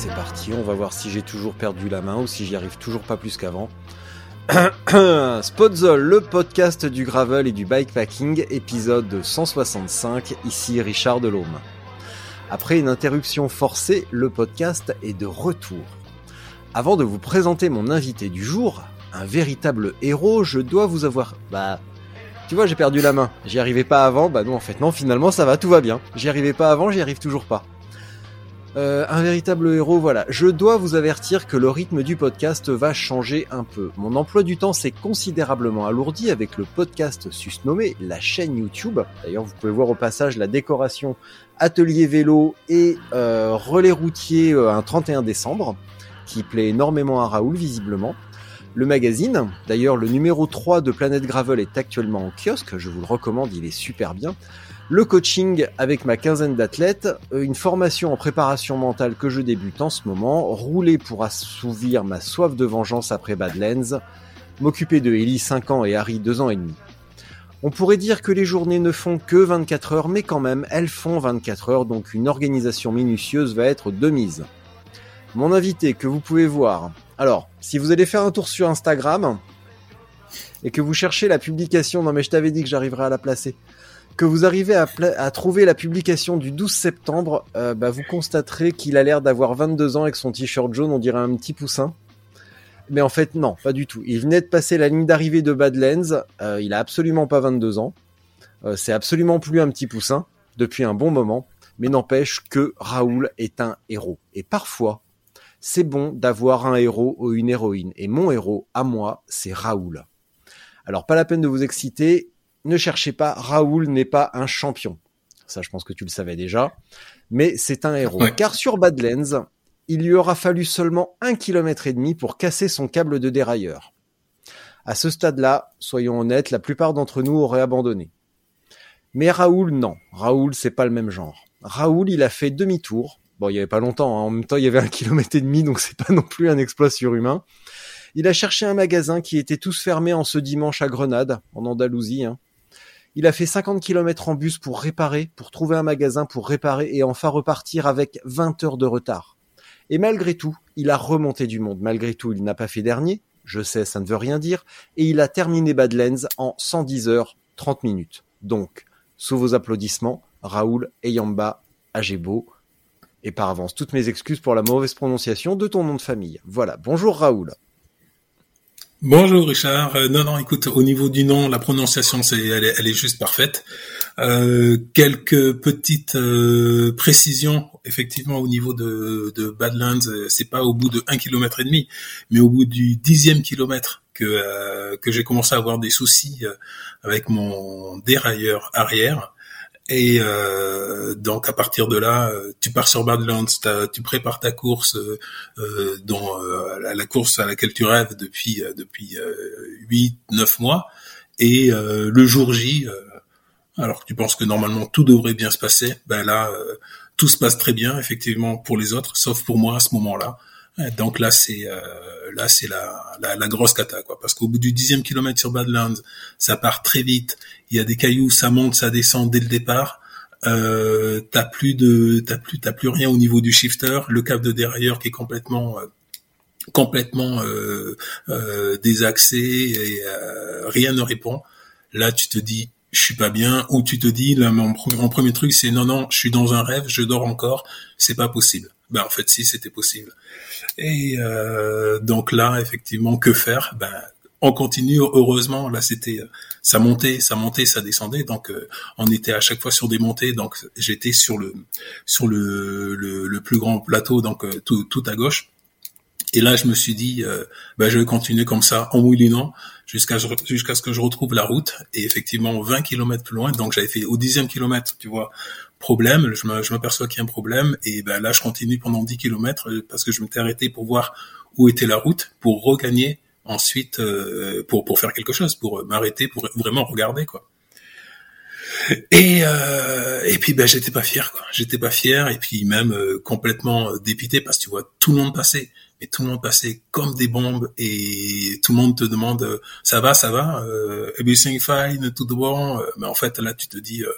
c'est parti. On va voir si j'ai toujours perdu la main ou si j'y arrive toujours pas plus qu'avant. Spotzol, le podcast du gravel et du bikepacking, épisode 165. Ici Richard Delhomme. Après une interruption forcée, le podcast est de retour. Avant de vous présenter mon invité du jour, un véritable héros, je dois vous avoir. Bah. Tu vois, j'ai perdu la main. J'y arrivais pas avant. Bah non, en fait, non, finalement, ça va, tout va bien. J'y arrivais pas avant, j'y arrive toujours pas. Euh, un véritable héros, voilà. Je dois vous avertir que le rythme du podcast va changer un peu. Mon emploi du temps s'est considérablement alourdi avec le podcast susnommé la chaîne YouTube. D'ailleurs, vous pouvez voir au passage la décoration atelier vélo et euh, relais routier euh, un 31 décembre, qui plaît énormément à Raoul visiblement. Le magazine, d'ailleurs le numéro 3 de Planète Gravel est actuellement en kiosque, je vous le recommande, il est super bien le coaching avec ma quinzaine d'athlètes, euh, une formation en préparation mentale que je débute en ce moment, rouler pour assouvir ma soif de vengeance après Badlands, m'occuper de Ellie 5 ans et Harry 2 ans et demi. On pourrait dire que les journées ne font que 24 heures, mais quand même, elles font 24 heures, donc une organisation minutieuse va être de mise. Mon invité que vous pouvez voir. Alors, si vous allez faire un tour sur Instagram et que vous cherchez la publication, non mais je t'avais dit que j'arriverais à la placer que vous arrivez à, trouver la publication du 12 septembre, euh, bah, vous constaterez qu'il a l'air d'avoir 22 ans avec son t-shirt jaune, on dirait un petit poussin. Mais en fait, non, pas du tout. Il venait de passer la ligne d'arrivée de Badlands, euh, il a absolument pas 22 ans. Euh, c'est absolument plus un petit poussin, depuis un bon moment. Mais n'empêche que Raoul est un héros. Et parfois, c'est bon d'avoir un héros ou une héroïne. Et mon héros, à moi, c'est Raoul. Alors, pas la peine de vous exciter, ne cherchez pas, Raoul n'est pas un champion. Ça, je pense que tu le savais déjà. Mais c'est un héros. Ouais. Car sur Badlands, il lui aura fallu seulement un kilomètre et demi pour casser son câble de dérailleur. À ce stade-là, soyons honnêtes, la plupart d'entre nous auraient abandonné. Mais Raoul, non. Raoul, c'est pas le même genre. Raoul, il a fait demi-tour. Bon, il y avait pas longtemps. hein. En même temps, il y avait un kilomètre et demi, donc c'est pas non plus un exploit surhumain. Il a cherché un magasin qui était tous fermés en ce dimanche à Grenade, en Andalousie. hein. Il a fait 50 km en bus pour réparer, pour trouver un magasin pour réparer et enfin repartir avec 20 heures de retard. Et malgré tout, il a remonté du monde. Malgré tout, il n'a pas fait dernier. Je sais, ça ne veut rien dire. Et il a terminé Badlands en 110 heures 30 minutes. Donc, sous vos applaudissements, Raoul Eyamba Agebo. Et par avance, toutes mes excuses pour la mauvaise prononciation de ton nom de famille. Voilà. Bonjour Raoul. Bonjour Richard. Euh, non, non, écoute, au niveau du nom, la prononciation, c'est, elle, est, elle est juste parfaite. Euh, quelques petites euh, précisions, effectivement, au niveau de, de Badlands, euh, c'est pas au bout de un kilomètre et demi, mais au bout du dixième kilomètre que euh, que j'ai commencé à avoir des soucis euh, avec mon dérailleur arrière. Et euh, donc à partir de là, euh, tu pars sur Badlands, tu prépares ta course, euh, euh, euh, la, course à laquelle tu rêves depuis depuis huit, neuf mois, et le jour J, alors que tu penses que normalement tout devrait bien se passer, ben là tout se passe très bien effectivement pour les autres, sauf pour moi à ce moment-là. Donc là c'est euh, là c'est la, la grosse cata quoi, parce qu'au bout du dixième kilomètre sur Badlands, ça part très vite. Il y a des cailloux, ça monte, ça descend dès le départ. Euh, t'as plus de t'as plus t'as plus rien au niveau du shifter, le câble de dérailleur qui est complètement euh, complètement euh, désaxé et rien ne répond. Là, tu te dis je suis pas bien ou tu te dis là mon, mon premier truc c'est non non je suis dans un rêve je dors encore c'est pas possible ben en fait si c'était possible et euh, donc là effectivement que faire? Ben on continue. Heureusement, là, c'était ça montait, ça montait, ça descendait. Donc, on était à chaque fois sur des montées. Donc, j'étais sur le sur le, le, plus grand plateau, donc tout, tout à gauche. Et là, je me suis dit, euh, bah, je vais continuer comme ça, en moulinant, jusqu'à jusqu'à ce que je retrouve la route. Et effectivement, 20 kilomètres plus loin, donc j'avais fait au dixième kilomètre, tu vois, problème, je m'aperçois qu'il y a un problème. Et ben là, je continue pendant 10 kilomètres euh, parce que je m'étais arrêté pour voir où était la route, pour regagner ensuite, euh, pour pour faire quelque chose, pour m'arrêter, pour vraiment regarder quoi. Et euh, et puis ben j'étais pas fier quoi, j'étais pas fier et puis même complètement dépité parce que tu vois tout le monde passer et tout le monde passait comme des bombes et tout le monde te demande euh, ça va ça va euh, everything fine tout bon euh, mais en fait là tu te dis euh,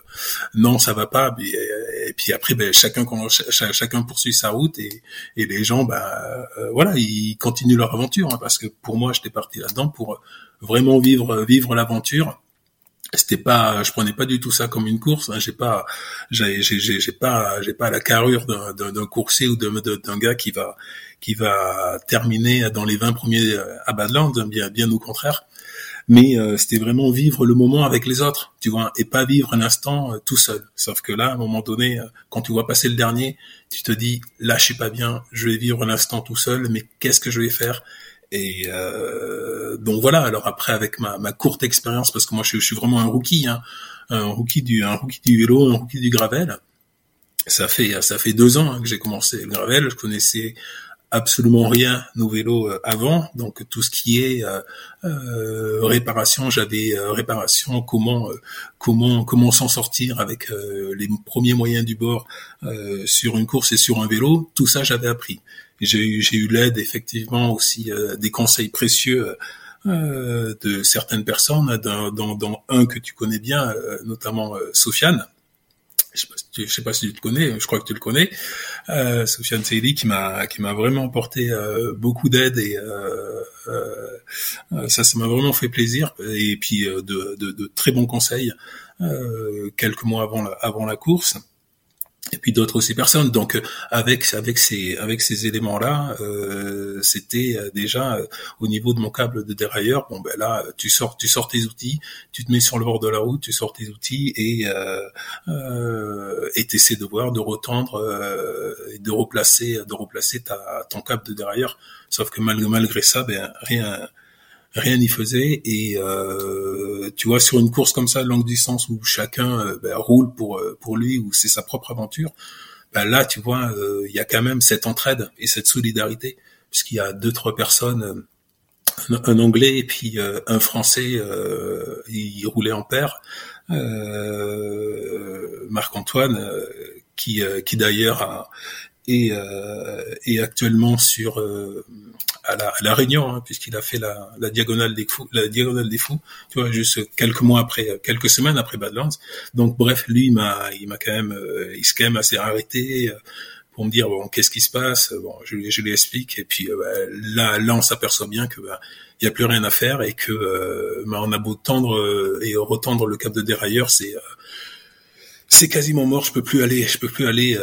non ça va pas et, puis après ben, chacun chacun poursuit sa route et, et les gens bah voilà ils continuent leur aventure hein, parce que pour moi j'étais parti là-dedans pour vraiment vivre vivre l'aventure c'était pas je prenais pas du tout ça comme une course hein, j'ai pas j'ai j'ai j'ai pas j'ai pas la carrure d'un coursier ou d'un gars qui va qui va terminer dans les 20 premiers euh, à Badlands hein, bien bien au contraire. Mais euh, c'était vraiment vivre le moment avec les autres tu vois et pas vivre un instant euh, tout seul. Sauf que là à un moment donné quand tu vois passer le dernier tu te dis là je suis pas bien je vais vivre un instant tout seul mais qu'est-ce que je vais faire? Et euh, donc voilà. Alors après, avec ma, ma courte expérience, parce que moi je, suis vraiment un rookie, hein, un rookie du un rookie du vélo, un rookie du gravel. Ça fait ça fait deux ans hein, que j'ai commencé le gravel. Je connaissais absolument rien au vélo euh, avant, donc tout ce qui est euh, euh réparation, j'avais euh, réparation, comment comment comment s'en sortir avec les premiers moyens du bord sur une course et sur un vélo, tout ça j'avais appris. J'ai eu eu l'aide effectivement aussi des conseils précieux. de certaines personnes, dans, dans, un que tu connais bien, notamment Sofiane, je sais si tu, sais pas si tu le connais, je crois que tu le connais, euh, Sofiane Seili qui m'a qui m'a vraiment apporté euh, beaucoup d'aide et euh, euh, ça ça m'a vraiment fait plaisir. Et puis euh, de, très bons conseils quelques mois avant la course et puis d'autres aussi personnes. Donc euh, avec avec ces avec ces éléments là, euh, c'était euh, déjà euh, au niveau de mon câble de dérailleur. Bon ben là, tu sors tu sors tes outils, tu te mets sur le bord de la route, tu sors tes outils et euh, et t'essaies de voir de retendre et de replacer de replacer ta ton câble de dérailleur. Sauf que malgré malgré ça, ben rien rien n'y faisait et euh, tu vois sur une course comme ça longue distance où chacun euh, ben, roule pour euh, pour lui où c'est sa propre aventure ben là tu vois il y a quand même cette entraide et cette solidarité puisqu'il y a deux trois personnes un, anglais et puis un français il roulait en paire Marc Antoine qui qui d'ailleurs a et, est actuellement sur à la, à la Réunion, hein, puisqu'il a fait la, la, diagonale des fous, la diagonale des fous, tu vois, juste quelques mois après, quelques semaines après Badlands. Donc bref, lui, il m'a, il m'a quand même, euh, il s'est quand même assez arrêté euh, pour me dire bon, qu'est-ce qui se passe? Bon, je, je lui explique et puis euh, bah, là, là, on s'aperçoit bien que bah, il y a plus rien à faire et que bah, on a beau tendre et retendre le cap de dérailleur, c'est c'est quasiment mort. Je peux plus aller, je peux plus aller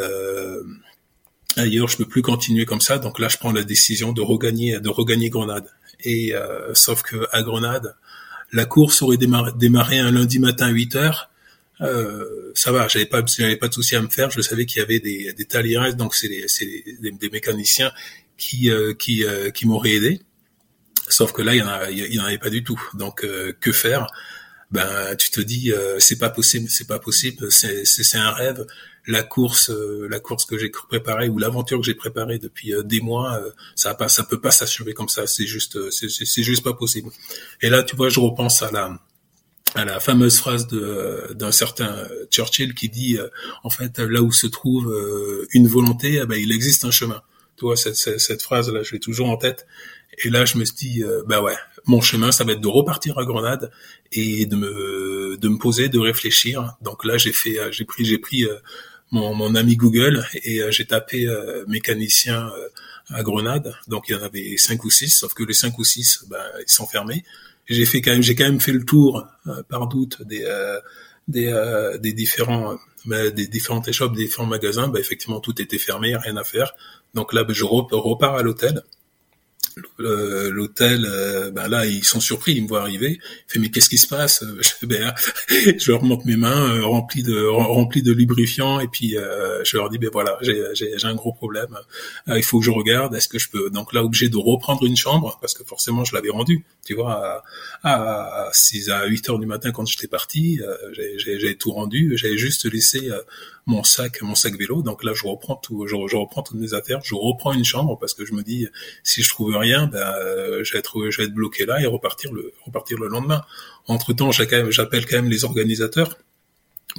ailleurs, je peux plus continuer comme ça. Donc là, je prends la décision de regagner, de regagner Grenade. Et euh, sauf que à Grenade, la course aurait démarré, un lundi matin à 8 heures. Euh, ça va, j'avais pas, j'avais pas de souci à me faire. Je savais qu'il y avait des, des donc c'est des, des, mécaniciens qui, euh, qui, euh, qui m'auraient aidé. Sauf que là, il y en, a, il y en avait pas du tout. Donc que faire? Ben, tu te dis, c'est pas possible, c'est pas possible, c'est, c'est un rêve la course, euh, la course que j'ai préparée ou l'aventure que j'ai préparée depuis euh, des mois, euh, ça pas, ça peut pas s'achever comme ça. C'est juste, c'est juste pas possible. Et là, tu vois, je repense à la à la fameuse phrase de d'un certain Churchill qui dit en fait là où se trouve une volonté, eh ben, il existe un chemin. Tu vois cette, cette, phrase là, je l'ai toujours en tête. Et là, je me suis dit, bah ouais, mon chemin, ça va être de repartir à Grenade et de me de me poser, de réfléchir. Donc là, j'ai fait, j'ai pris, j'ai pris mon, mon ami Google et euh, j'ai tapé euh, mécanicien euh, à Grenade. Donc il y en avait cinq ou six, sauf que les cinq ou six, ben, ils sont fermés. J'ai fait quand même, j'ai quand même fait le tour par doute des des, des différents ben, des différentes échoppes, des différents magasins. Ben, effectivement, tout était fermé, rien à faire. Donc là, ben, je repars à l'hôtel. L'hôtel, ben là ils sont surpris, ils me voient arriver. Il fait mais qu'est-ce qui se passe? Je, ben, je leur montre mes mains euh, remplies de remplies de lubrifiant et puis euh, je leur dis ben voilà j'ai un gros problème, il faut que je regarde, est-ce que je peux donc là obligé de reprendre une chambre parce que forcément je l'avais rendu, tu vois à, à 6 à 8 heures du matin quand j'étais parti, j'ai tout rendu, j'avais juste laissé mon sac, mon sac vélo. Donc là, je reprends tout, je, reprends toutes mes affaires, je reprends une chambre parce que je me dis, si je trouve rien, ben, euh, je vais être, je bloqué là et repartir le, repartir le lendemain. Entre temps, j'appelle quand même les organisateurs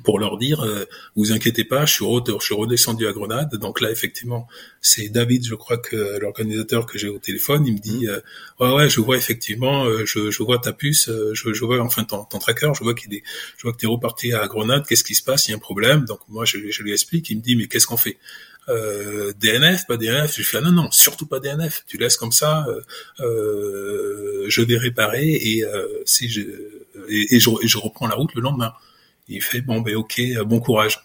pour leur dire euh, vous inquiétez pas, je suis, je suis redescendu à Grenade. Donc là, effectivement, c'est David, je crois que l'organisateur que j'ai au téléphone, il me dit mmh. euh, ouais ouais, je vois effectivement, euh, je, je vois ta puce, euh, je, je vois enfin ton, ton tracker, je vois qu'il est, je vois que t'es reparti à Grenade. Qu'est-ce qui se passe Il y a un problème. Donc moi, je, je lui explique. Il me dit mais qu'est-ce qu'on fait? Euh, DNF, pas DNF. Je fais ah non non, surtout pas DNF. Tu laisses comme ça. Euh, je vais réparer et si je et, et, je, et je reprends la route le lendemain. Il fait bon ben ok, euh, bon courage.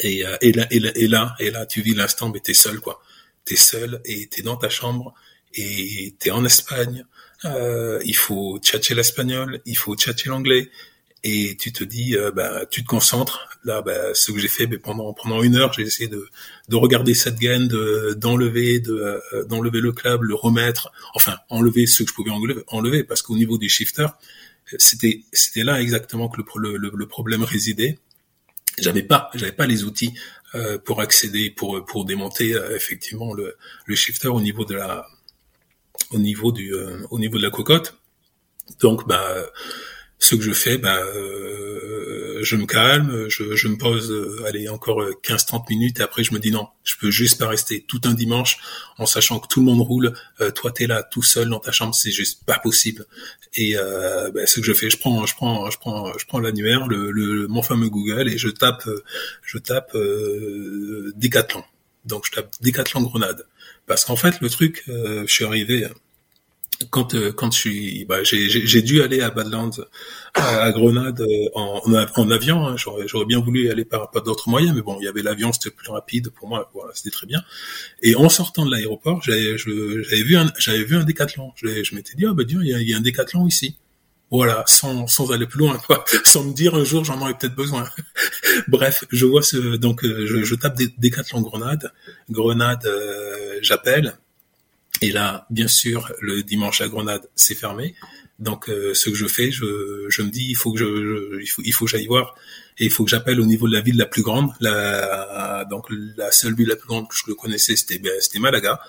Et, euh, et là et là tu vis l'instant, mais t'es seul quoi. T'es seul et t'es dans ta chambre et t'es en Espagne. Euh, il faut tchatcher l'espagnol, il faut tchatcher l'anglais et tu te dis euh, bah tu te concentres là bah, ce que j'ai fait bah, pendant pendant une heure j'ai essayé de de regarder cette gaine de d'enlever de d'enlever le câble le remettre enfin enlever ce que je pouvais enlever parce qu'au niveau du shifter c'était c'était là exactement que le, le, le problème résidait. J'avais pas j'avais pas les outils euh, pour accéder pour pour démonter euh, effectivement le, le shifter au niveau de la au niveau du euh, au niveau de la cocotte. Donc bah ce que je fais, bah, euh, je me calme, je, je me pose, euh, allez, encore 15-30 euh, minutes, et après je me dis non, je peux juste pas rester tout un dimanche en sachant que tout le monde roule, euh, toi t'es là tout seul dans ta chambre, c'est juste pas possible. Et euh, bah, ce que je fais, je prends, je prends, je prends, je prends l'annuaire, le, le, mon fameux Google, et je tape, je tape Décathlon. Donc je tape Décathlon Grenade. Parce qu'en fait, le truc, je suis arrivé quand euh, quand je suis bah, j'ai dû aller à Badlands à, Grenade euh, en, en, avion hein. j'aurais bien voulu aller par pas d'autres moyens mais bon il y avait l'avion c'était plus rapide pour moi voilà c'était très bien et en sortant de l'aéroport j'avais vu un j'avais vu un décathlon je, m'étais dit ah bah Dieu il y a, y a un décathlon ici voilà, sans, sans aller plus loin, quoi. sans me dire un jour j'en aurais peut-être besoin. Bref, je vois ce donc euh, je, je tape Décathlon Grenade, Grenade, j'appelle, et là, bien sûr, le dimanche à Grenade, c'est fermé. Donc, euh, ce que je fais, je, je me dis, il faut que je, il faut, il faut que j'aille voir et il faut que j'appelle au niveau de la ville la plus grande. La, donc, la seule ville la plus grande que je connaissais, c'était, ben, c'était Malaga.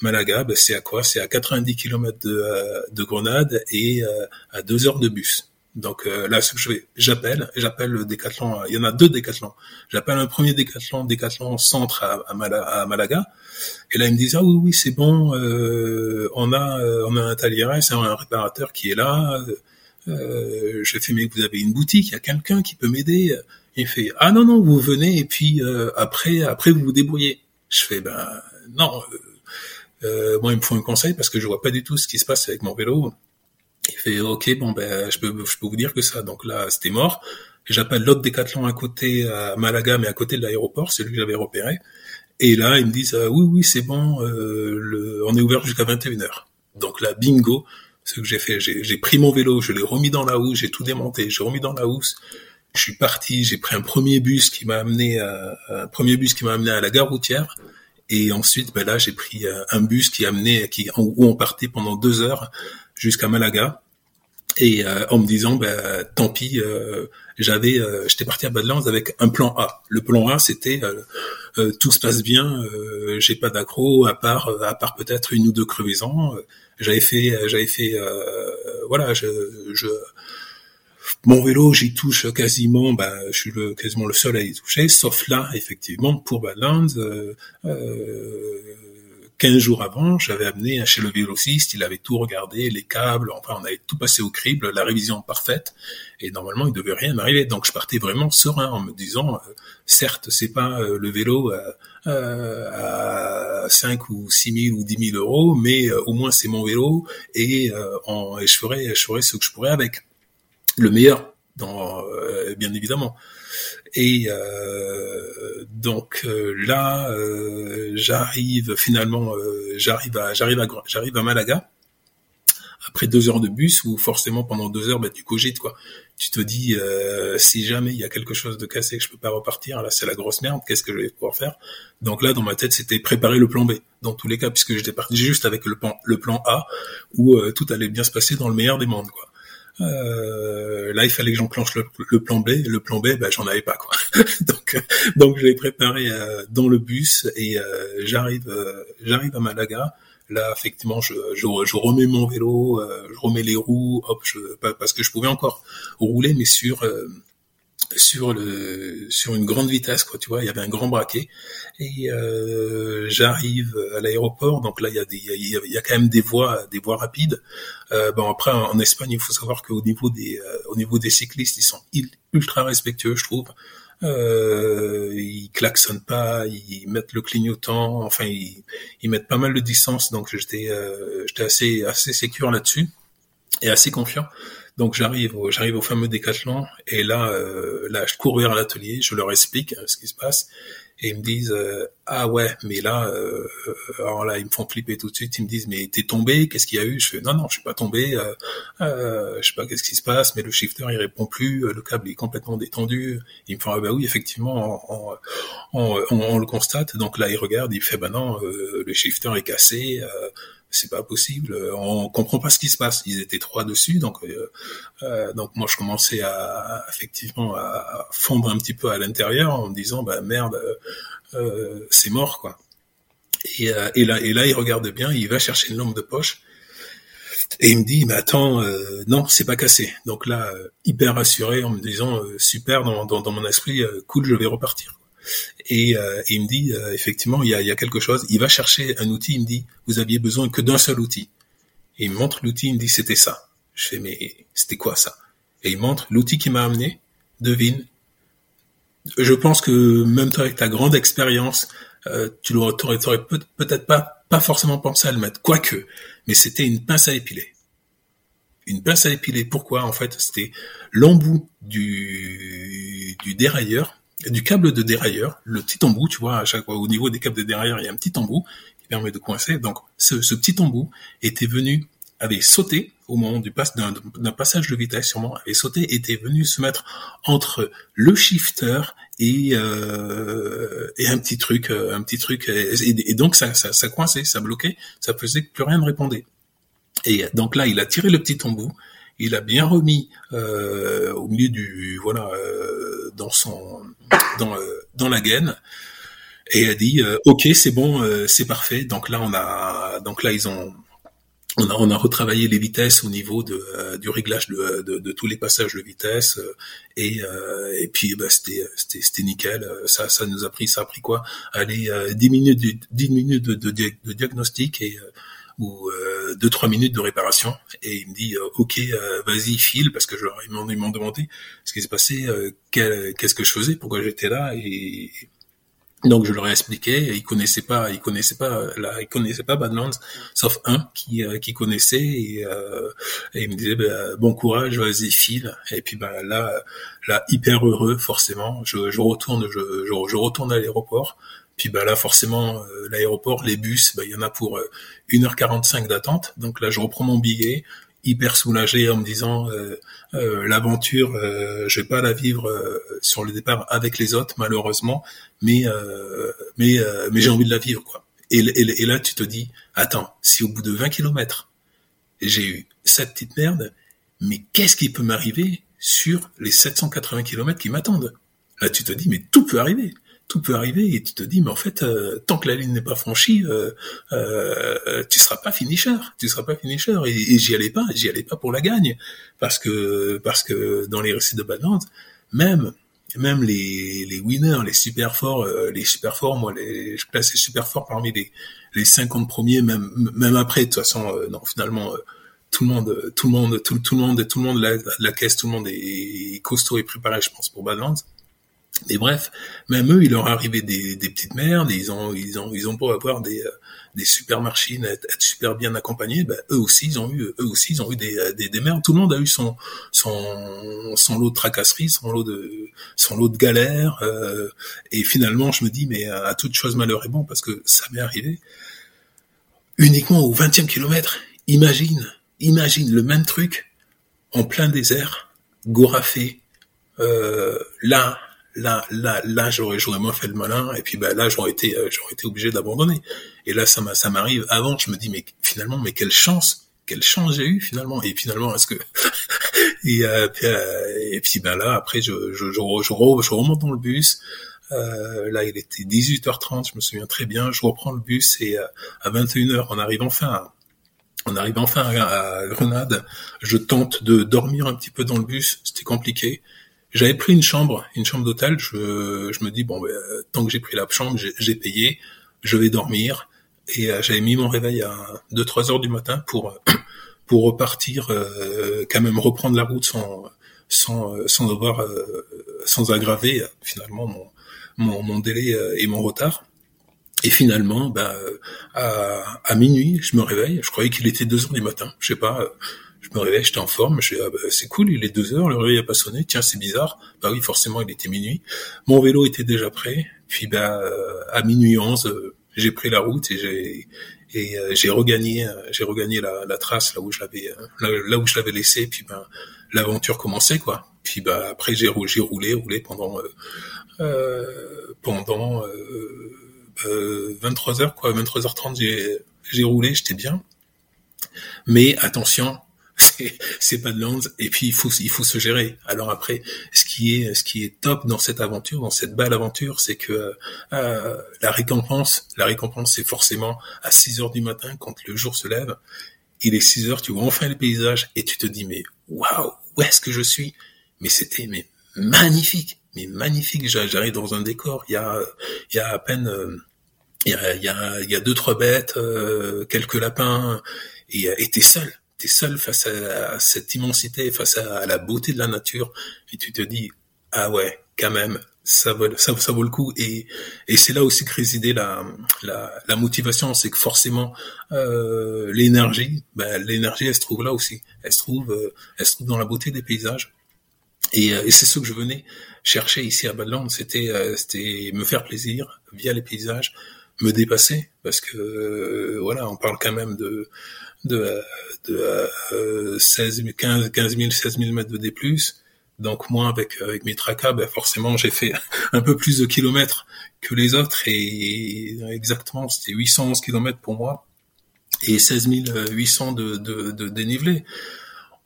Malaga, ben, c'est à quoi? C'est à 90 km de, euh, de Grenade et euh, à deux heures de bus. Donc là, ce que je fais, j'appelle, j'appelle le décathlon. Il y en a deux décathlons. J'appelle un premier décathlon, décathlon centre à, Malaga et là, ils me disent ah oui oui c'est bon, euh, on a euh, on a un talier, c'est un réparateur qui est là. Euh, je fais mais vous avez une boutique, il y a quelqu'un qui peut m'aider. Il fait ah non non vous venez et puis euh, après après vous vous débrouillez. Je fais ben non. Euh, moi, il me faut un conseil parce que je vois pas du tout ce qui se passe avec mon vélo. Il fait ok bon ben je peux je peux vous dire que ça. Donc là c'était mort. J'appelle l'autre décathlon à côté à Malaga mais à côté de l'aéroport, celui que j'avais repéré. Et là, ils me disent ah, oui, oui, c'est bon, euh, le, on est ouvert jusqu'à 21h. Donc là, bingo, ce que j'ai fait, j'ai pris mon vélo, je l'ai remis dans la housse, j'ai tout démonté, j'ai remis dans la housse. Je suis parti, j'ai pris un premier bus qui m'a amené, à, un premier bus qui m'a amené à la gare routière. Et ensuite, ben là, j'ai pris euh, un bus qui a amené, qui, où on partait pendant deux heures jusqu'à Malaga. Et euh, en me disant, ben, tant pis, euh, j'avais, euh, j'étais parti à Badlands avec un plan A. Le plan A, c'était euh, tout se passe bien, euh, j'ai pas d'accro à part à part peut-être une ou deux crevaisons. j'avais fait, j'avais fait, voilà, je, je mon vélo, j'y touche quasiment, ben, je suis le, quasiment le seul à y toucher, sauf là, effectivement, pour Badlands, euh, 15 jours avant, j'avais amené chez le vélociste, il avait tout regardé, les câbles, enfin on avait tout passé au crible, la révision parfaite, et normalement il devait rien m'arriver. Donc je partais vraiment serein en me disant, euh, certes c'est pas euh, le vélo euh, à 5 ou 6 000 ou 10 000 euros, mais au moins c'est mon vélo et, je ferai, je ce que je pourrais avec. Le meilleur, dans, bien évidemment. Et euh, donc euh, là, euh, j'arrive finalement, j'arrive à j'arrive à j'arrive à Malaga après deux heures de bus où forcément pendant deux heures, bah, tu cogites quoi. Tu te dis si jamais il y a quelque chose de cassé que je peux pas repartir, là c'est la grosse merde. Qu'est-ce que je vais pouvoir faire? Donc là dans ma tête c'était préparer le plan B. Dans tous les cas puisque j'étais parti juste avec le plan le plan A où tout allait bien se passer dans le meilleur des mondes quoi. Euh, là, il fallait que j'enclenche le, le, plan B. Le plan B, ben, j'en avais pas quoi. donc, euh, donc je l'ai préparé euh, dans le bus et euh, j'arrive, j'arrive à Malaga. Là, effectivement, je, je, je remets mon vélo, je remets les roues, hop, je, parce que je pouvais encore rouler, mais sur sur le sur une grande vitesse quoi tu vois il y avait un grand braquet. Et euh, j'arrive à l'aéroport donc là il y a des il y quand même des voies des voies rapides. Euh, bon après en Espagne il faut savoir qu'au niveau des euh, au niveau des cyclistes ils sont ultra respectueux je trouve. Ils klaxonnent pas, ils mettent le clignotant, enfin ils, mettent pas mal de distance, donc j'étais j'étais assez assez sécure là-dessus et assez confiant. Donc j'arrive, j'arrive au fameux décathlon et là, euh, là, je cours vers l'atelier, je leur explique euh, ce qui se passe et ils me disent euh, ah ouais, mais là, alors là, ils me font flipper tout de suite. Ils me disent mais t'es tombé, qu'est-ce qu'il y a eu? Je fais non non, je suis pas tombé, je sais pas qu'est-ce qui se passe, mais le shifter il répond plus, le câble est complètement détendu. Ils me font ah bah oui effectivement, on, on, le constate. Donc là, il regarde, il fait bah non, le shifter est cassé c'est pas possible, on comprend pas ce qui se passe. Ils étaient trois dessus, donc euh, euh, donc moi je commençais à effectivement à fondre un petit peu à l'intérieur en me disant bah merde, euh, c'est mort quoi. Et, et, là et là il regarde bien, il va chercher une lampe de poche et il me dit mais attends non c'est pas cassé. Donc là hyper rassuré en me disant super dans, dans, dans mon esprit cool je vais repartir. Et, euh, il me dit euh, effectivement il y a, y a, quelque chose. Il va chercher un outil. Il me dit vous aviez besoin que d'un seul outil. Et il me montre l'outil. Il me dit c'était ça. Je fais mais c'était quoi ça? Et il montre l'outil qui m'a amené. Devine. Je pense que même toi avec ta grande expérience, euh, tu l'aurais peut-être pas pas forcément pensé à le mettre. Quoique, mais c'était une pince à épiler une pince à épiler. Pourquoi? En fait, c'était l'embout du, du dérailleur du câble de dérailleur, le petit embout, tu vois, à chaque fois, au niveau des câbles de dérailleur, il y a un petit embout qui permet de coincer. Donc, ce, ce petit embout était venu, avait sauté au moment du pass d'un passage de vitesse, sûrement, avait sauté, était venu se mettre entre le shifter et euh, et un petit truc, euh, un petit truc, et, donc ça, ça, ça coinçait, ça bloquait, ça faisait que plus rien ne répondait. Et donc là, il a tiré le petit embout, il a bien remis euh, au milieu du voilà euh, dans son dans euh, dans la gaine. Et a dit euh, ok c'est bon euh, c'est parfait. Donc là on a donc là ils ont on a, retravaillé les vitesses au niveau de, du réglage de, de, tous les passages de vitesse. Et, et puis bah, c'était nickel. Ça ça nous a pris ça a pris quoi? Allez 10 minutes 10 minutes de, de, diagnostic et euh, deux trois minutes de réparation et il me dit euh, ok euh, vas-y file parce que je ils m'ont demandé ce qui s'est passé euh, qu'est-ce que je faisais pourquoi j'étais là et donc je leur ai expliqué ils connaissaient pas ils connaissaient pas là ils connaissaient pas Badlands sauf un qui qui connaissait et, il me disait bah, bon courage vas-y file. Et puis bah là là hyper heureux forcément je, je retourne je, je retourne à l'aéroport puis bah là forcément euh, l'aéroport, les bus, bah, il y en a pour 1h45 euh, d'attente. Donc là je reprends mon billet, hyper soulagé en me disant euh, l'aventure, je vais pas la vivre sur le départ avec les autres malheureusement, mais mais mais j'ai envie de la vivre quoi. Et, là tu te dis attends, si au bout de 20 kilomètres j'ai eu cette petite merde, mais qu'est-ce qui peut m'arriver sur les 780 kilomètres qui m'attendent? Là tu te dis mais tout peut arriver tout peut arriver et tu te dis mais en fait euh, tant que la ligne n'est pas franchie euh, euh, tu seras pas finisher tu seras pas finisher. Et, et j'y allais pas j'y allais pas pour la gagne. Parce que parce que dans les récits de Badlands même même les, les winners les super forts euh, les super forts moi les je place les super forts parmi les les 50 premiers même même après de toute façon non finalement tout le monde tout le monde tout, le monde tout le monde la, la caisse tout le monde est costaud et préparé je pense pour Badlands Mais bref, même eux, il leur arrivait des, des petites merdes, ils ont, ils ont, ils ont beau avoir des, euh, des super machines, être, être super bien accompagnés, ben, eux aussi, ils ont eu, eux aussi, ils ont eu des, euh, des, des merdes. Tout le monde a eu son, son, son lot de tracasseries, son lot de, son lot de galères. Euh, et finalement, je me dis, mais à toute chose malheur est bon, parce que ça m'est arrivé. Uniquement au 20e kilomètre, imagine, imagine le même truc en plein désert, Gorafé, euh, là, là, là, là, j'aurais, j'aurais moins fait le malin, et puis bah, là, j'aurais été, euh, j'aurais été obligé d'abandonner. Et là, ça, m'arrive avant, je me dis, mais finalement, mais quelle chance, quelle chance j'ai eu finalement. Et finalement, est-ce que et, euh, puis, euh, et puis ben là, après, je, je, je, je, remonte dans le bus. Euh, là, il était 18h30, je me souviens très bien. Je reprends le bus et à 21h, on arrive enfin à, on arrive enfin à, Grenade. Je tente de dormir un petit peu dans le bus. C'était compliqué. J'avais pris une chambre, une chambre d'hôtel. Je, je me dis bon, ben, tant que j'ai pris la chambre, j'ai payé. Je vais dormir. Et euh, j'avais mis mon réveil à 2-3 heures du matin pour pour repartir, euh, quand même reprendre la route sans sans sans avoir sans aggraver finalement mon mon, mon délai et mon retard. Et finalement, bah, à, à, minuit, je me réveille. Je croyais qu'il était 2 heures du matin. Je sais pas. Je me réveille, j'étais en forme. Je dis, ah, bah, c'est cool, il est 2 heures, le réveil a pas sonné. Tiens, c'est bizarre. Bah oui, forcément, il était minuit. Mon vélo était déjà prêt. Puis, bah, à minuit 11, j'ai pris la route et j'ai et euh, j'ai regagné j'ai regagné la, la, trace là où je l'avais là, où je l'avais laissé. Puis, ben, l'aventure commençait quoi. Puis, bah, après, j'ai roulé, roulé pendant euh, euh pendant euh, 23 euh, heures, quoi, 23h30, j'ai, j'ai roulé, j'étais bien. Mais attention, c'est Badlands et puis il faut il faut se gérer. Alors après, ce qui est ce qui est top dans cette aventure, dans cette belle aventure, c'est que euh, la récompense, la récompense, c'est forcément à 6 heures du matin quand le jour se lève. Il est 6 heures, tu vois enfin les paysages et tu te dis mais waouh, où est-ce que je suis? Mais c'était mais magnifique, mais magnifique. J'arrive dans un décor, il y a il y a à peine euh, il y a, y, a, y a deux trois bêtes, euh, quelques lapins, et euh, t'es seul, t'es seul face à, cette immensité, face à, la beauté de la nature, et tu te dis ah ouais, quand même, ça vaut ça, vaut le coup, et et c'est là aussi que résidait la la, motivation, c'est que forcément euh, l'énergie, ben, l'énergie elle se trouve là aussi, elle se trouve euh, elle trouve dans la beauté des paysages. Et, et c'est ce que je venais chercher ici à Badland, c'était c'était me faire plaisir via les paysages, me dépasser parce que euh, voilà, on parle quand même de de, de euh, 16 15 15 000 16 000 mètres de D+. Donc moi avec avec mes tracas, ben forcément j'ai fait un peu plus de kilomètres que les autres et exactement c'était 811 kilomètres pour moi et 16 800 de, de, de dénivelé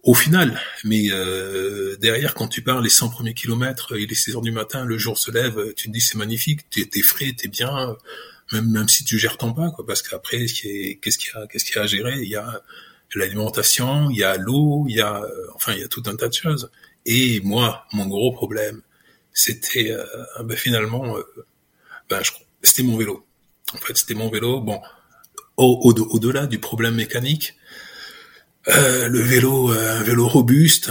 au final. Mais euh, derrière, quand tu pars les 100 premiers kilomètres, il est 6 heures du matin, le jour se lève, tu te dis c'est magnifique, t'es es frais, t'es bien, même même si tu gères ton pas quoi parce qu'après qu'est-ce qu'il y a qu'est-ce qu'il y a à gérer? Il y a l'alimentation il y a l'eau il y a enfin il y a tout un tas de choses. Et moi mon gros problème c'était euh, ben, finalement euh, ben, c'était mon vélo. En fait c'était mon vélo. Bon au, au, delà du problème mécanique euh, le vélo un vélo robuste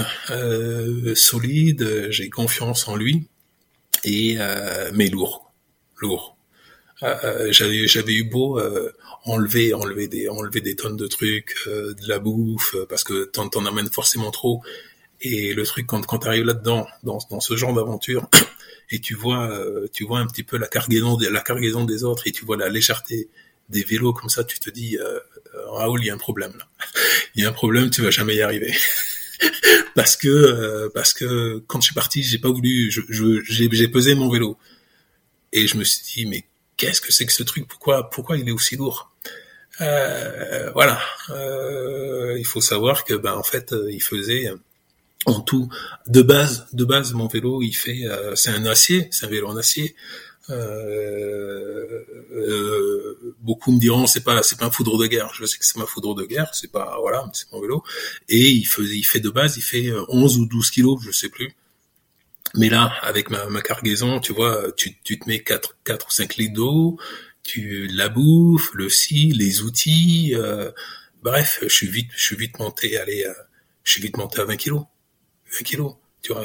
solide j'ai confiance en lui. Et mais lourd lourd. euh, j'avais j'avais eu beau euh, enlever enlever des enlever des tonnes de trucs, euh, de la bouffe, parce que t'en t'en amènes forcément trop. Et le truc quand quand t'arrives là-dedans, dans dans ce genre d'aventure, et tu vois tu vois un petit peu la cargaison la cargaison des autres et tu vois la légèreté des vélos comme ça, tu te dis Raoul, il y a un problème là. Il y a un problème, tu vas jamais y arriver. parce que parce que quand je suis parti, j'ai pas voulu, je, j'ai pesé mon vélo et je me suis dit mais qu'est-ce que c'est que ce truc Pourquoi, pourquoi il est aussi lourd? Euh, Voilà. Euh, il faut savoir que, ben, en fait, euh, il faisait en tout de base, de base, mon vélo, il fait, c'est un acier, c'est un vélo en acier. beaucoup me diront c'est pas c'est pas un foudre de guerre. Je sais que c'est ma foudre de guerre, c'est pas voilà, c'est mon vélo. Et il faisait, il fait de base, il fait 11 ou 12 kilos, je sais plus. Mais là, avec ma, ma cargaison, tu vois, tu, tu te mets 4, 4 ou 5 litres d'eau, tu la bouffe, le scie, les outils, euh, bref, je suis vite, je suis vite monté, allez, euh, je suis vite monté à 20 kilos, 20 kilos, tu vois,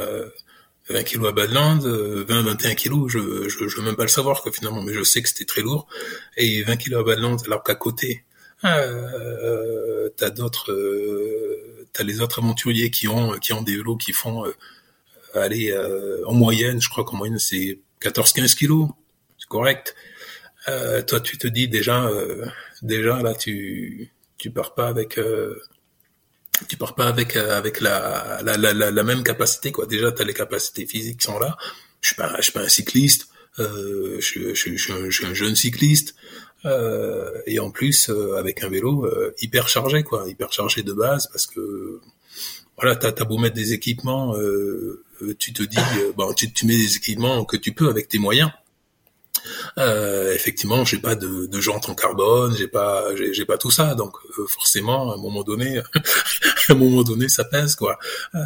20 kilos à Badland, 20, 21 kilos, je, je, je veux même pas le savoir quoi finalement, mais je sais que c'était très lourd. Et 20 kilos à Badland, alors qu'à côté, euh, t'as d'autres, euh, t'as les autres aventuriers qui ont, qui ont des vélos qui font, euh, aller euh, en moyenne, je crois qu'en moyenne c'est 14-15 kilos, c'est correct. Euh, toi, tu te dis déjà, déjà là, tu, tu pars pas avec tu pars pas avec euh, avec la, la, la, la, même capacité quoi. Déjà, tu as les capacités physiques qui sont là. Je suis pas je suis pas un cycliste. Euh, je, suis un jeune cycliste. Euh, et en plus euh, avec un vélo euh, hyper chargé quoi, hyper chargé de base parce que voilà, t'as as beau mettre des équipements, tu te dis bon tu, tu mets des équipements que tu peux avec tes moyens. Euh, effectivement, j'ai pas de, de jantes en carbone, j'ai pas, j'ai pas tout ça, donc euh, forcément, à un moment donné, à un moment donné, ça pèse quoi. Euh,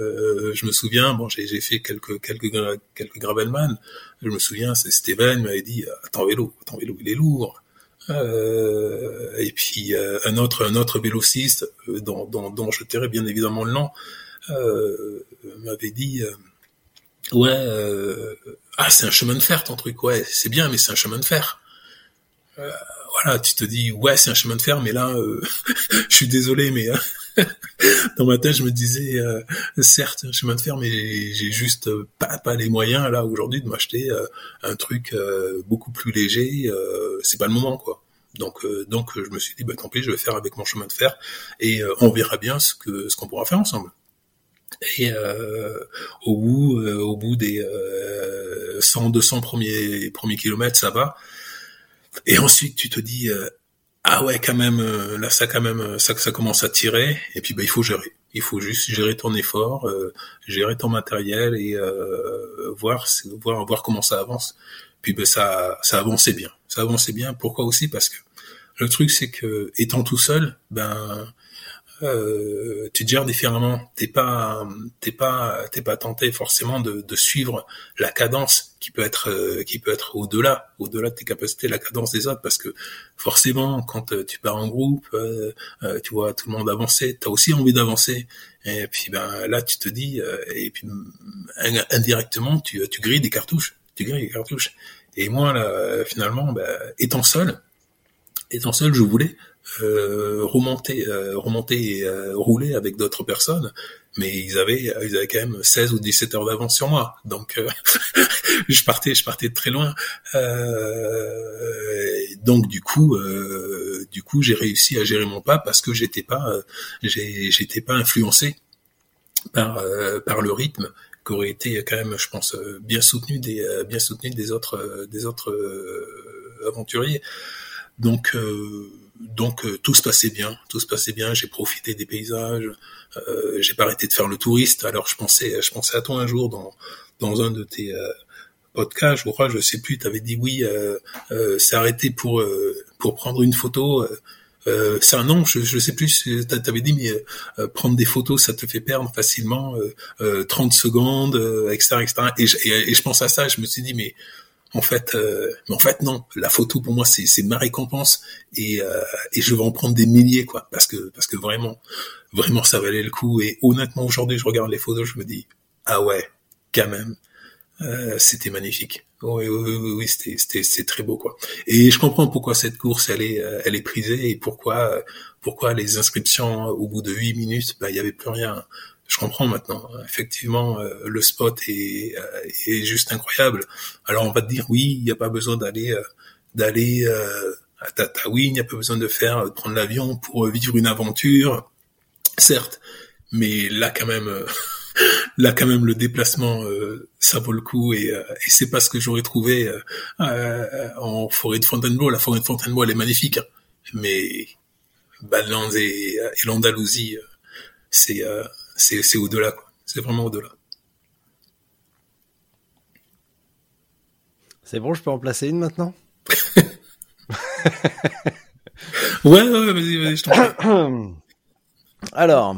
euh je me souviens, bon, j'ai fait quelques quelques quelques gravelman. Je me souviens, c'est Steven m'avait dit, attends vélo, attends vélo, il est lourd. Euh, et puis un autre un autre vélociste dont, dont, dont je tairai bien évidemment le nom m'avait dit ouais ah c'est un chemin de fer ton truc, ouais c'est bien mais c'est un chemin de fer. Euh, voilà, tu te dis ouais c'est un chemin de fer, mais là euh, je suis désolé mais euh, dans ma tête je me disais euh, certes un chemin de fer mais j'ai juste pas pas les moyens là aujourd'hui de m'acheter un truc beaucoup plus léger, c'est pas le moment quoi. Donc, donc, je me suis dit, bah, tant pis, je vais faire avec mon chemin de fer et on verra bien ce que ce qu'on pourra faire ensemble. Et euh, au bout, euh, au bout des euh, 100, 200 premiers premiers kilomètres, ça va. Et ensuite, tu te dis euh, ah ouais, quand même, euh, là ça quand même, ça ça commence à tirer. Et puis bah, il faut gérer. Il faut juste gérer ton effort, gérer ton matériel et voir voir voir comment ça avance. Puis ben ça ça avançait bien. Ça avançait bien. Pourquoi aussi? Parce que le truc c'est que étant tout seul, ben euh, tu te gères différemment. T'es pas, t'es pas, t'es pas tenté forcément de, suivre la cadence qui peut être, euh, qui peut être au-delà, au-delà de tes capacités, la cadence des autres, parce que forcément, quand euh, tu pars en groupe, tu vois tout le monde avancer, t'as aussi envie d'avancer. Et puis ben là, tu te dis, et puis indirectement, tu, tu grilles des cartouches, tu grilles des cartouches. Et moi là, finalement, ben, étant seul, étant seul, je voulais euh, remonter, euh, remonter et euh, rouler avec d'autres personnes, mais ils avaient, ils avaient quand même 16 ou 17 heures d'avance sur moi. Donc euh, je partais, je partais de très loin. donc du coup, du coup, j'ai réussi à gérer mon pas parce que j'étais pas, j'étais pas influencé par par le rythme qui aurait été quand même, je pense, bien soutenu des bien soutenu des autres des autres aventuriers. Donc donc euh, tout se passait bien, tout se passait bien. J'ai profité des paysages. Euh, j'ai pas arrêté de faire le touriste. Alors je pensais, je pensais à toi un jour dans dans un de tes euh, podcasts, je crois, je sais plus. Tu avais dit oui, euh, euh c'est arrêté pour pour prendre une photo. Euh, c'est un nom, je, je sais plus. Tu avais dit mais prendre des photos, ça te fait perdre facilement 30 secondes, etc., etc. Et je, et, et je pense à ça. Je me suis dit mais en fait, euh, en fait non. La photo pour moi c'est c'est ma récompense et euh, et je vais en prendre des milliers quoi parce que parce que vraiment vraiment ça valait le coup et honnêtement aujourd'hui je regarde les photos je me dis ah ouais quand même euh, c'était magnifique. Oui oui oui, oui c'était c'était très beau quoi. Et je comprends pourquoi cette course elle est euh, elle est prisée et pourquoi pourquoi les inscriptions au bout de huit minutes bah il y avait plus rien je comprends maintenant. Effectivement, euh, le spot est, euh, est, juste incroyable. Alors on va te dire oui, il n'y a pas besoin d'aller euh, d'aller à Tatooine, il n'y a pas besoin de faire de prendre l'avion pour vivre une aventure, certes. Mais là quand même, là quand même le déplacement, ça vaut le coup et, et c'est pas ce que j'aurais trouvé en forêt de Fontainebleau. La forêt de Fontainebleau elle est magnifique, hein. mais Badlands et, et l'Andalousie, c'est c'est au-delà. C'est vraiment au-delà. C'est bon, je peux en placer une maintenant? Ouais, ouais, vas-y, vas-y, je t'en Alors,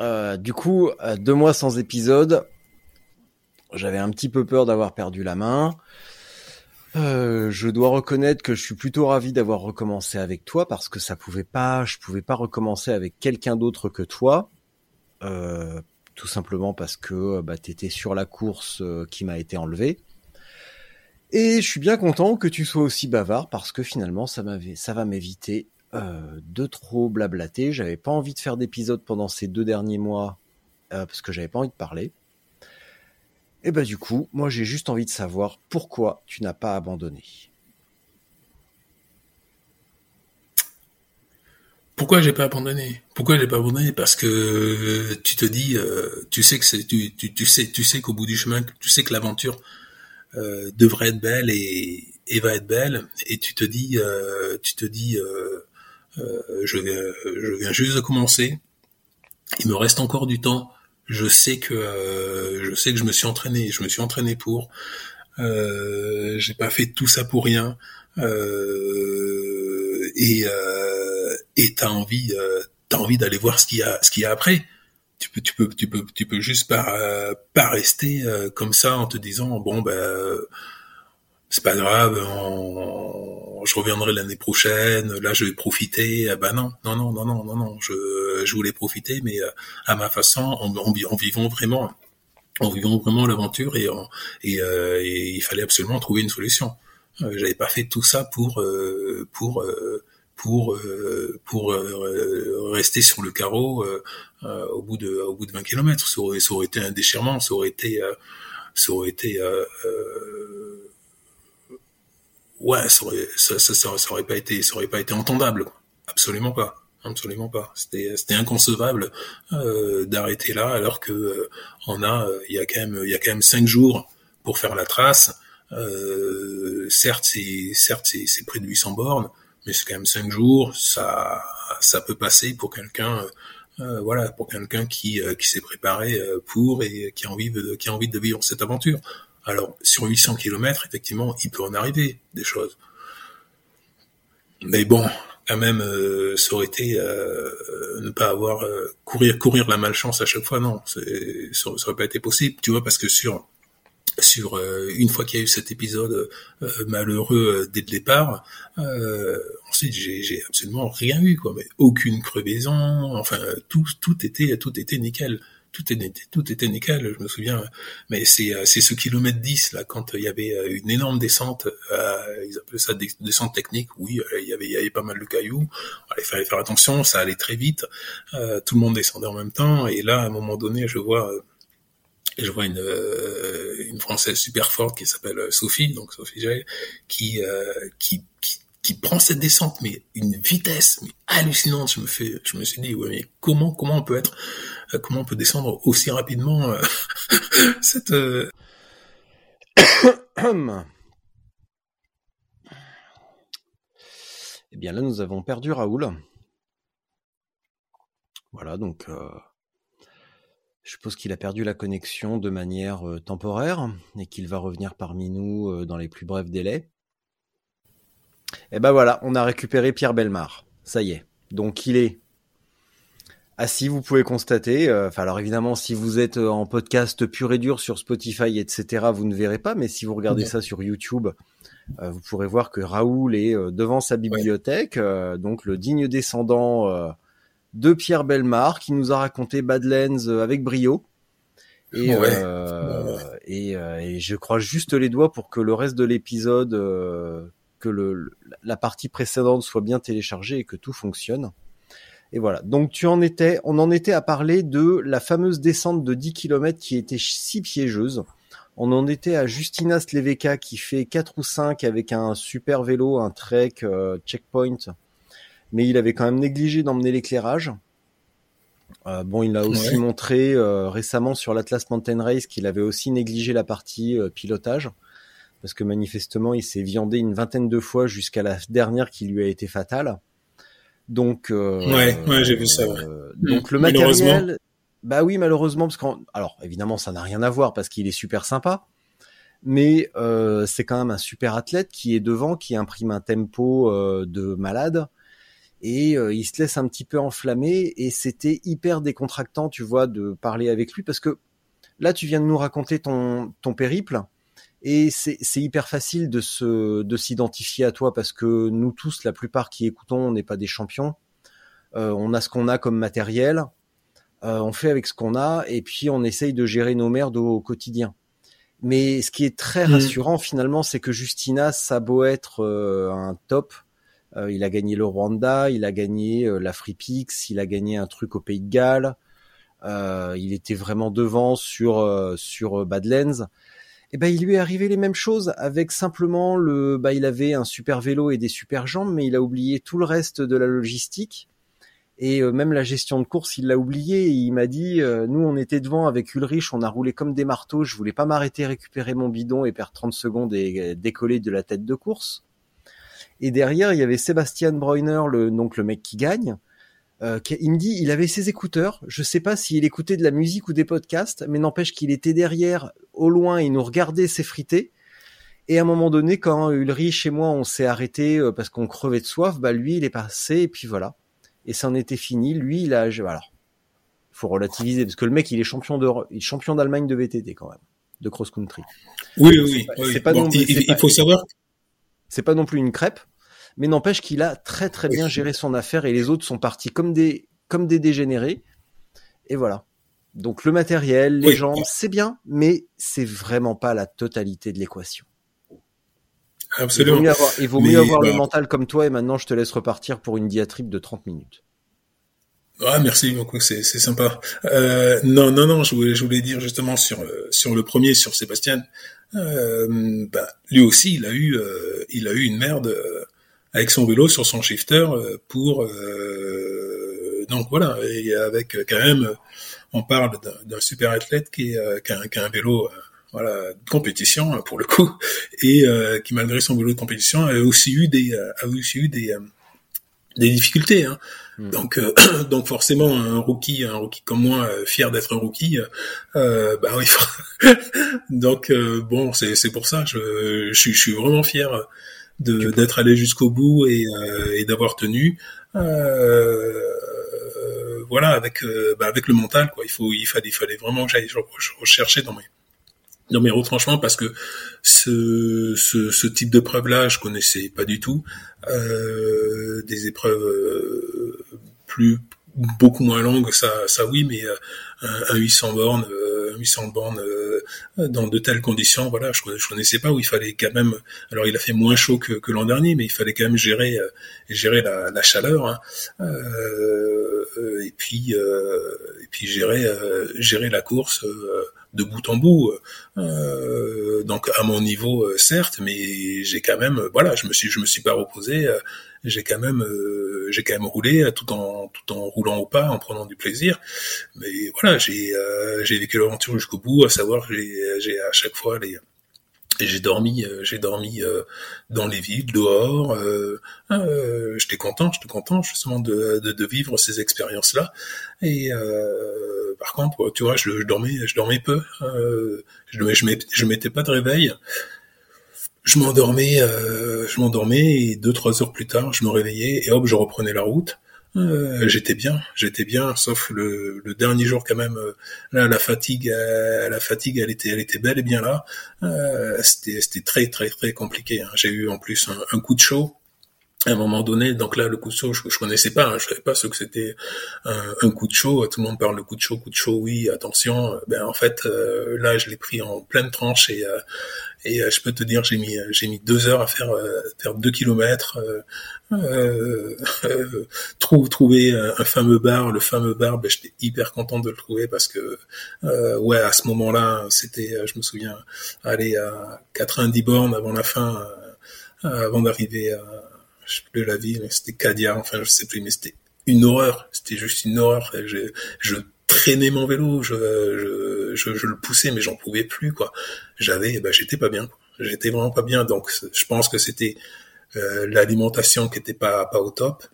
euh, du coup, euh, deux mois sans épisode, j'avais un petit peu peur d'avoir perdu la main. Euh, je dois reconnaître que je suis plutôt ravi d'avoir recommencé avec toi parce que ça pouvait pas, je pouvais pas recommencer avec quelqu'un d'autre que toi. Euh, tout simplement parce que bah, tu étais sur la course qui m'a été enlevée. Et je suis bien content que tu sois aussi bavard parce que finalement ça, ça va m'éviter de trop blablater. J'avais pas envie de faire d'épisodes pendant ces deux derniers mois parce que j'avais pas envie de parler. Et bah du coup, moi j'ai juste envie de savoir pourquoi tu n'as pas abandonné. Pourquoi j'ai pas abandonné? Pourquoi j'ai pas abandonné? Parce que euh, tu te dis, euh, tu sais que c'est, tu, tu, sais, tu sais qu'au bout du chemin, tu sais que l'aventure euh, devrait être belle et, et, va être belle, et tu te dis, tu te dis, je viens, je viens juste de commencer. Il me reste encore du temps je sais que je sais que je me suis entraîné, je me suis entraîné pour. J'ai pas fait tout ça pour rien. Et et t'as envie euh, t'as envie d'aller voir ce qu'il y a ce qu'il y a après. Tu peux tu peux tu peux tu peux juste pas pas rester comme ça en te disant bon ben c'est pas grave, je reviendrai l'année prochaine, là je vais profiter. Ah bah non, non, non, non, non, non, non, je, je voulais profiter, mais euh, à ma façon, en, vivant vraiment, en vivant vraiment l'aventure et, euh, il fallait absolument trouver une solution. Euh, J'avais pas fait tout ça pour euh, pour pour pour rester sur le carreau au bout de au bout de 20 km. Ça aurait, ça aurait été un déchirement, ça aurait été ça aurait été ouais, ça aurait, ça, ça, ça, aurait pas été, ça aurait pas été entendable, absolument pas, absolument pas. C'était, c'était inconcevable euh, d'arrêter là, alors que euh, on a, il y a quand même, il y a quand même cinq jours pour faire la trace. Euh, certes, c'est, certes, c'est près de 800 bornes, mais c'est quand même cinq jours. Ça, ça peut passer pour quelqu'un. Euh, voilà, pour quelqu'un qui, qui s'est préparé pour et qui a envie de, qui a envie de vivre cette aventure. Alors, sur 800 km, effectivement, il peut en arriver des choses. Mais bon, quand même, euh, ça aurait été euh, ne pas avoir euh, courir courir la malchance à chaque fois, non, ça, ça aurait pas été possible, tu vois, parce que sur sur une fois qu'il y a eu cet épisode malheureux dès le départ, ensuite j'ai, absolument rien eu quoi, mais aucune crevaison, enfin tout tout était tout était nickel. Tout était tout était nickel je me souviens. Mais c'est euh, ce kilomètre 10 là quand il y avait euh, une énorme descente euh, ils appelaient ça descente technique oui il y avait il y avait pas mal de cailloux. Il fallait faire attention ça allait très vite. Tout le monde descendait en même temps. Et là à un moment donné je vois je vois une, une française super forte qui s'appelle Sophie donc Sophie J qui, qui qui qui prend cette descente, mais une vitesse mais hallucinante. Je me fais, je me suis dit, ouais, mais comment, comment on peut être, euh, comment on peut descendre aussi rapidement euh, cette. Euh, eh bien là, nous avons perdu Raoul. Voilà, donc je suppose qu'il a perdu la connexion de manière temporaire et qu'il va revenir parmi nous dans les plus brefs délais. Et eh ben voilà, on a récupéré Pierre Belmar. Ça y est. Donc il est assis, vous pouvez constater. Euh, alors évidemment, si vous êtes euh, en podcast pur et dur sur Spotify, etc., vous ne verrez pas. Mais si vous regardez ça sur YouTube, euh, vous pourrez voir que Raoul est devant sa bibliothèque, donc le digne descendant de Pierre Belmar, qui nous a raconté Badlands avec brio. Et, et, et, je crois juste les doigts pour que le reste de l'épisode que le, la partie précédente soit bien téléchargée et que tout fonctionne. Et voilà. Donc tu en étais, on en était à parler de la fameuse descente de 10 km qui était si piégeuse. On en était à Justina Sleveka qui fait 4 ou 5 avec un super vélo, un trek euh, checkpoint. Mais il avait quand même négligé d'emmener l'éclairage. Euh, bon, il a aussi montré euh, récemment sur l'Atlas Mountain Race qu'il avait aussi négligé la partie pilotage parce que manifestement il s'est viandé une vingtaine de fois jusqu'à la dernière qui lui a été fatale. Donc euh, ouais, ouais j'ai vu ça. Ouais. Euh, donc le matériel, bah oui malheureusement parce qu'en alors évidemment ça n'a rien à voir parce qu'il est super sympa, mais euh, c'est quand même un super athlète qui est devant, qui imprime un tempo euh, de malade et euh, il se laisse un petit peu enflammer et c'était hyper décontractant tu vois de parler avec lui parce que là tu viens de nous raconter ton ton périple et c'est hyper facile de se de s'identifier à toi parce que nous tous, la plupart qui écoutons, on n'est pas des champions. Euh, on a ce qu'on a comme matériel. on fait avec ce qu'on a et puis on essaye de gérer nos merdes au, quotidien. Mais ce qui est très mmh. rassurant finalement, c'est que Justina, ça a beau être un top, il a gagné le Rwanda, il a gagné la Pix, il a gagné un truc au Pays de Galles. Euh, il était vraiment devant sur euh, sur Badlands. Et eh ben il lui est arrivé les mêmes choses avec simplement le bah il avait un super vélo et des super jambes mais il a oublié tout le reste de la logistique et euh, même la gestion de course il l'a oublié et il m'a dit nous on était devant avec Ulrich on a roulé comme des marteaux je voulais pas m'arrêter récupérer mon bidon et perdre 30 secondes et décoller de la tête de course et derrière il y avait Sébastien Breuner le donc le mec qui gagne euh, il me dit, il avait ses écouteurs. Je sais pas s'il écoutait de la musique ou des podcasts, mais n'empêche qu'il était derrière, au loin, il nous regardait s'effriter. Et à un moment donné, quand Ulrich et moi, on s'est arrêté euh, parce qu'on crevait de soif, bah lui, il est passé et puis voilà. Et ça en était fini. Lui, il a, voilà. Faut relativiser parce que le mec, il est champion de, il est champion d'Allemagne de VTT quand même, de cross country. Oui, oui, oui. Pas, il, faut savoir. C'est pas non plus une crêpe, mais n'empêche qu'il a très très bien géré son affaire et les autres sont partis comme des comme des dégénérés. Et voilà. Donc le matériel, les jambes, c'est bien, mais c'est vraiment pas la totalité de l'équation. Absolument. Il vaut mieux avoir, le mental comme toi et maintenant je te laisse repartir pour une diatribe de 30 minutes. Ah merci beaucoup, c'est c'est sympa. Euh, non non non, je voulais je voulais dire justement sur euh, sur le premier sur Sébastien, bah, lui aussi il a eu euh, il a eu une merde avec son vélo sur son shifter euh, pour euh, donc voilà et avec euh, quand même on parle d'un super athlète qui a un vélo voilà de compétition hein, pour le coup et qui malgré son vélo de compétition a aussi eu des a aussi eu des des difficultés hein. Hmm. donc donc forcément un rookie un rookie comme moi fier d'être un rookie euh, bah oui donc bon c'est c'est pour ça je je suis vraiment fier d'être allé jusqu'au bout et, euh, et d'avoir tenu. Euh, voilà, avec euh, bah, avec le mental, quoi. Il faut, il fallait, il fallait vraiment que j'aille rechercher dans mes dans mes retranchements parce que ce, ce, ce type de preuve là je connaissais pas du tout euh, des épreuves beaucoup moins longues ça oui mais un, un 800 bornes 800 bornes dans de telles conditions, voilà, je, je connaissais pas où il fallait quand même. Alors il a fait moins chaud que, l'an dernier, mais il fallait quand même gérer euh, gérer la, chaleur hein. euh, et puis euh, et puis gérer euh, gérer la course euh, de bout en bout. donc à mon niveau certes, mais j'ai quand même voilà, je me suis je me suis pas reposé j'ai quand même euh, j'ai quand même roulé tout en tout en roulant au pas en prenant du plaisir. Mais voilà j'ai euh, j'ai vécu l'aventure jusqu'au bout à savoir j'ai j'ai à chaque fois les j'ai dormi j'ai dormi dans les villes dehors j'étais content j'étais content justement de, de, de vivre ces expériences là et par contre tu vois je, je dormais je dormais peu je je je mettais pas de réveil je m'endormais, euh, je m'endormais et deux trois heures plus tard, je me réveillais et hop, je reprenais la route. Euh, j'étais bien, j'étais bien, sauf le, le, dernier jour quand même. Euh, là, la fatigue, euh, la fatigue, elle était, elle était bel et bien là. c'était, c'était très, très, très compliqué. Hein. J'ai eu en plus un, coup de chaud à un moment donné, donc là, le coup de chaud, je, je connaissais pas, hein, je savais pas ce que c'était un, un, coup de chaud. Tout le monde parle de coup de chaud, coup de chaud, oui, attention. Ben en fait, euh, là, je l'ai pris en pleine tranche et, euh, et euh, je peux te dire, j'ai mis j'ai mis deux heures à faire faire deux kilomètres, euh, trouver un, fameux bar, le fameux bar, ben, j'étais hyper content de le trouver parce que ouais, à ce moment-là, c'était, je me souviens, aller à 90 bornes avant la fin, avant d'arriver à je sais plus la ville, c'était Cadia, enfin je sais plus, mais c'était une horreur, c'était juste une horreur. Je, je traînais mon vélo, je, je, je, le poussais, mais j'en pouvais plus quoi. J'avais, bah, j'étais pas bien, j'étais vraiment pas bien. Donc je pense que c'était euh, l'alimentation qui était pas pas au top.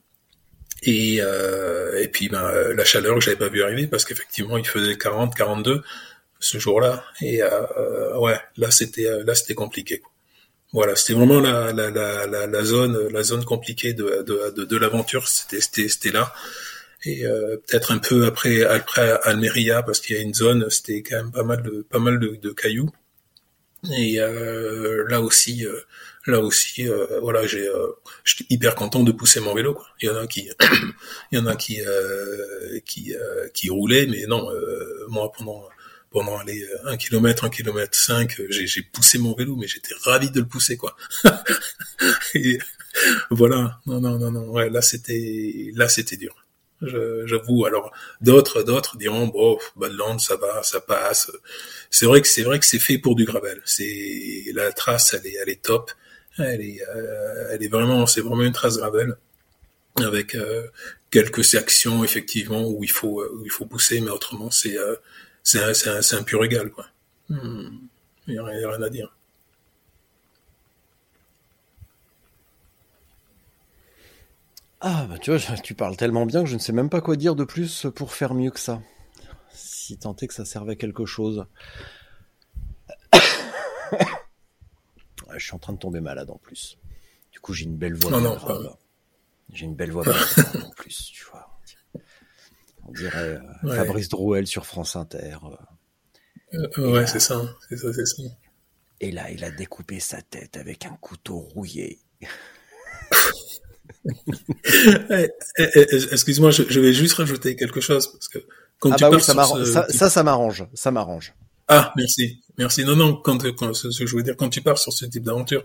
Et, euh, et puis ben, la chaleur que j'avais pas vu arriver parce qu'effectivement il faisait 40, 42 ce jour-là et euh, ouais là c'était là c'était compliqué. Quoi. Voilà, c'était vraiment la, la, la, la, zone la zone compliquée de, de, de, l'aventure, c'était là. Et euh, peut-être un peu après après Almeria parce qu'il y a une zone, c'était quand même pas mal de pas mal de, cailloux. Et là aussi, là aussi, voilà, j'ai, j'étais hyper content de pousser mon vélo. Quoi. Il y en a qui, il y en a qui, qui, qui roulaient, mais non, moi pendant pendant aller un kilomètre, un kilomètre cinq, j'ai poussé mon vélo, mais j'étais ravi de le pousser, quoi. voilà, non, non, non, non, là c'était, là c'était dur. J'avoue. Alors d'autres, d'autres diront bon, Badland, ça va, ça passe. C'est vrai que c'est vrai que c'est fait pour du gravel. C'est la trace, elle est, elle est top. Elle est, euh, elle est vraiment, c'est vraiment une trace gravel avec euh, quelques sections effectivement où il faut, où il faut pousser, mais autrement c'est, euh, c'est un, pur égal quoi. Hmm. Il n'y a, rien à dire. Ah bah tu vois, tu parles tellement bien que je ne sais même pas quoi dire de plus pour faire mieux que ça. Si tant est que ça servait à quelque chose. je suis en train de tomber malade en plus. Du coup, j'ai une belle voix. Non, non, J'ai une belle voix en plus, tu vois. On dirait euh, Fabrice Drouel sur France Inter. Euh, euh, ouais, c'est ça, c'est ça, c'est ça. Et là, il a découpé sa tête avec un couteau rouillé. Eh, eh, eh, excuse-moi, je, vais juste rajouter quelque chose parce que quand ah tu bah ça, ça, ça, m'arrange, ça m'arrange. Ah, merci, merci. Non, non, quand, quand ce que je veux dire, quand tu pars sur ce type d'aventure,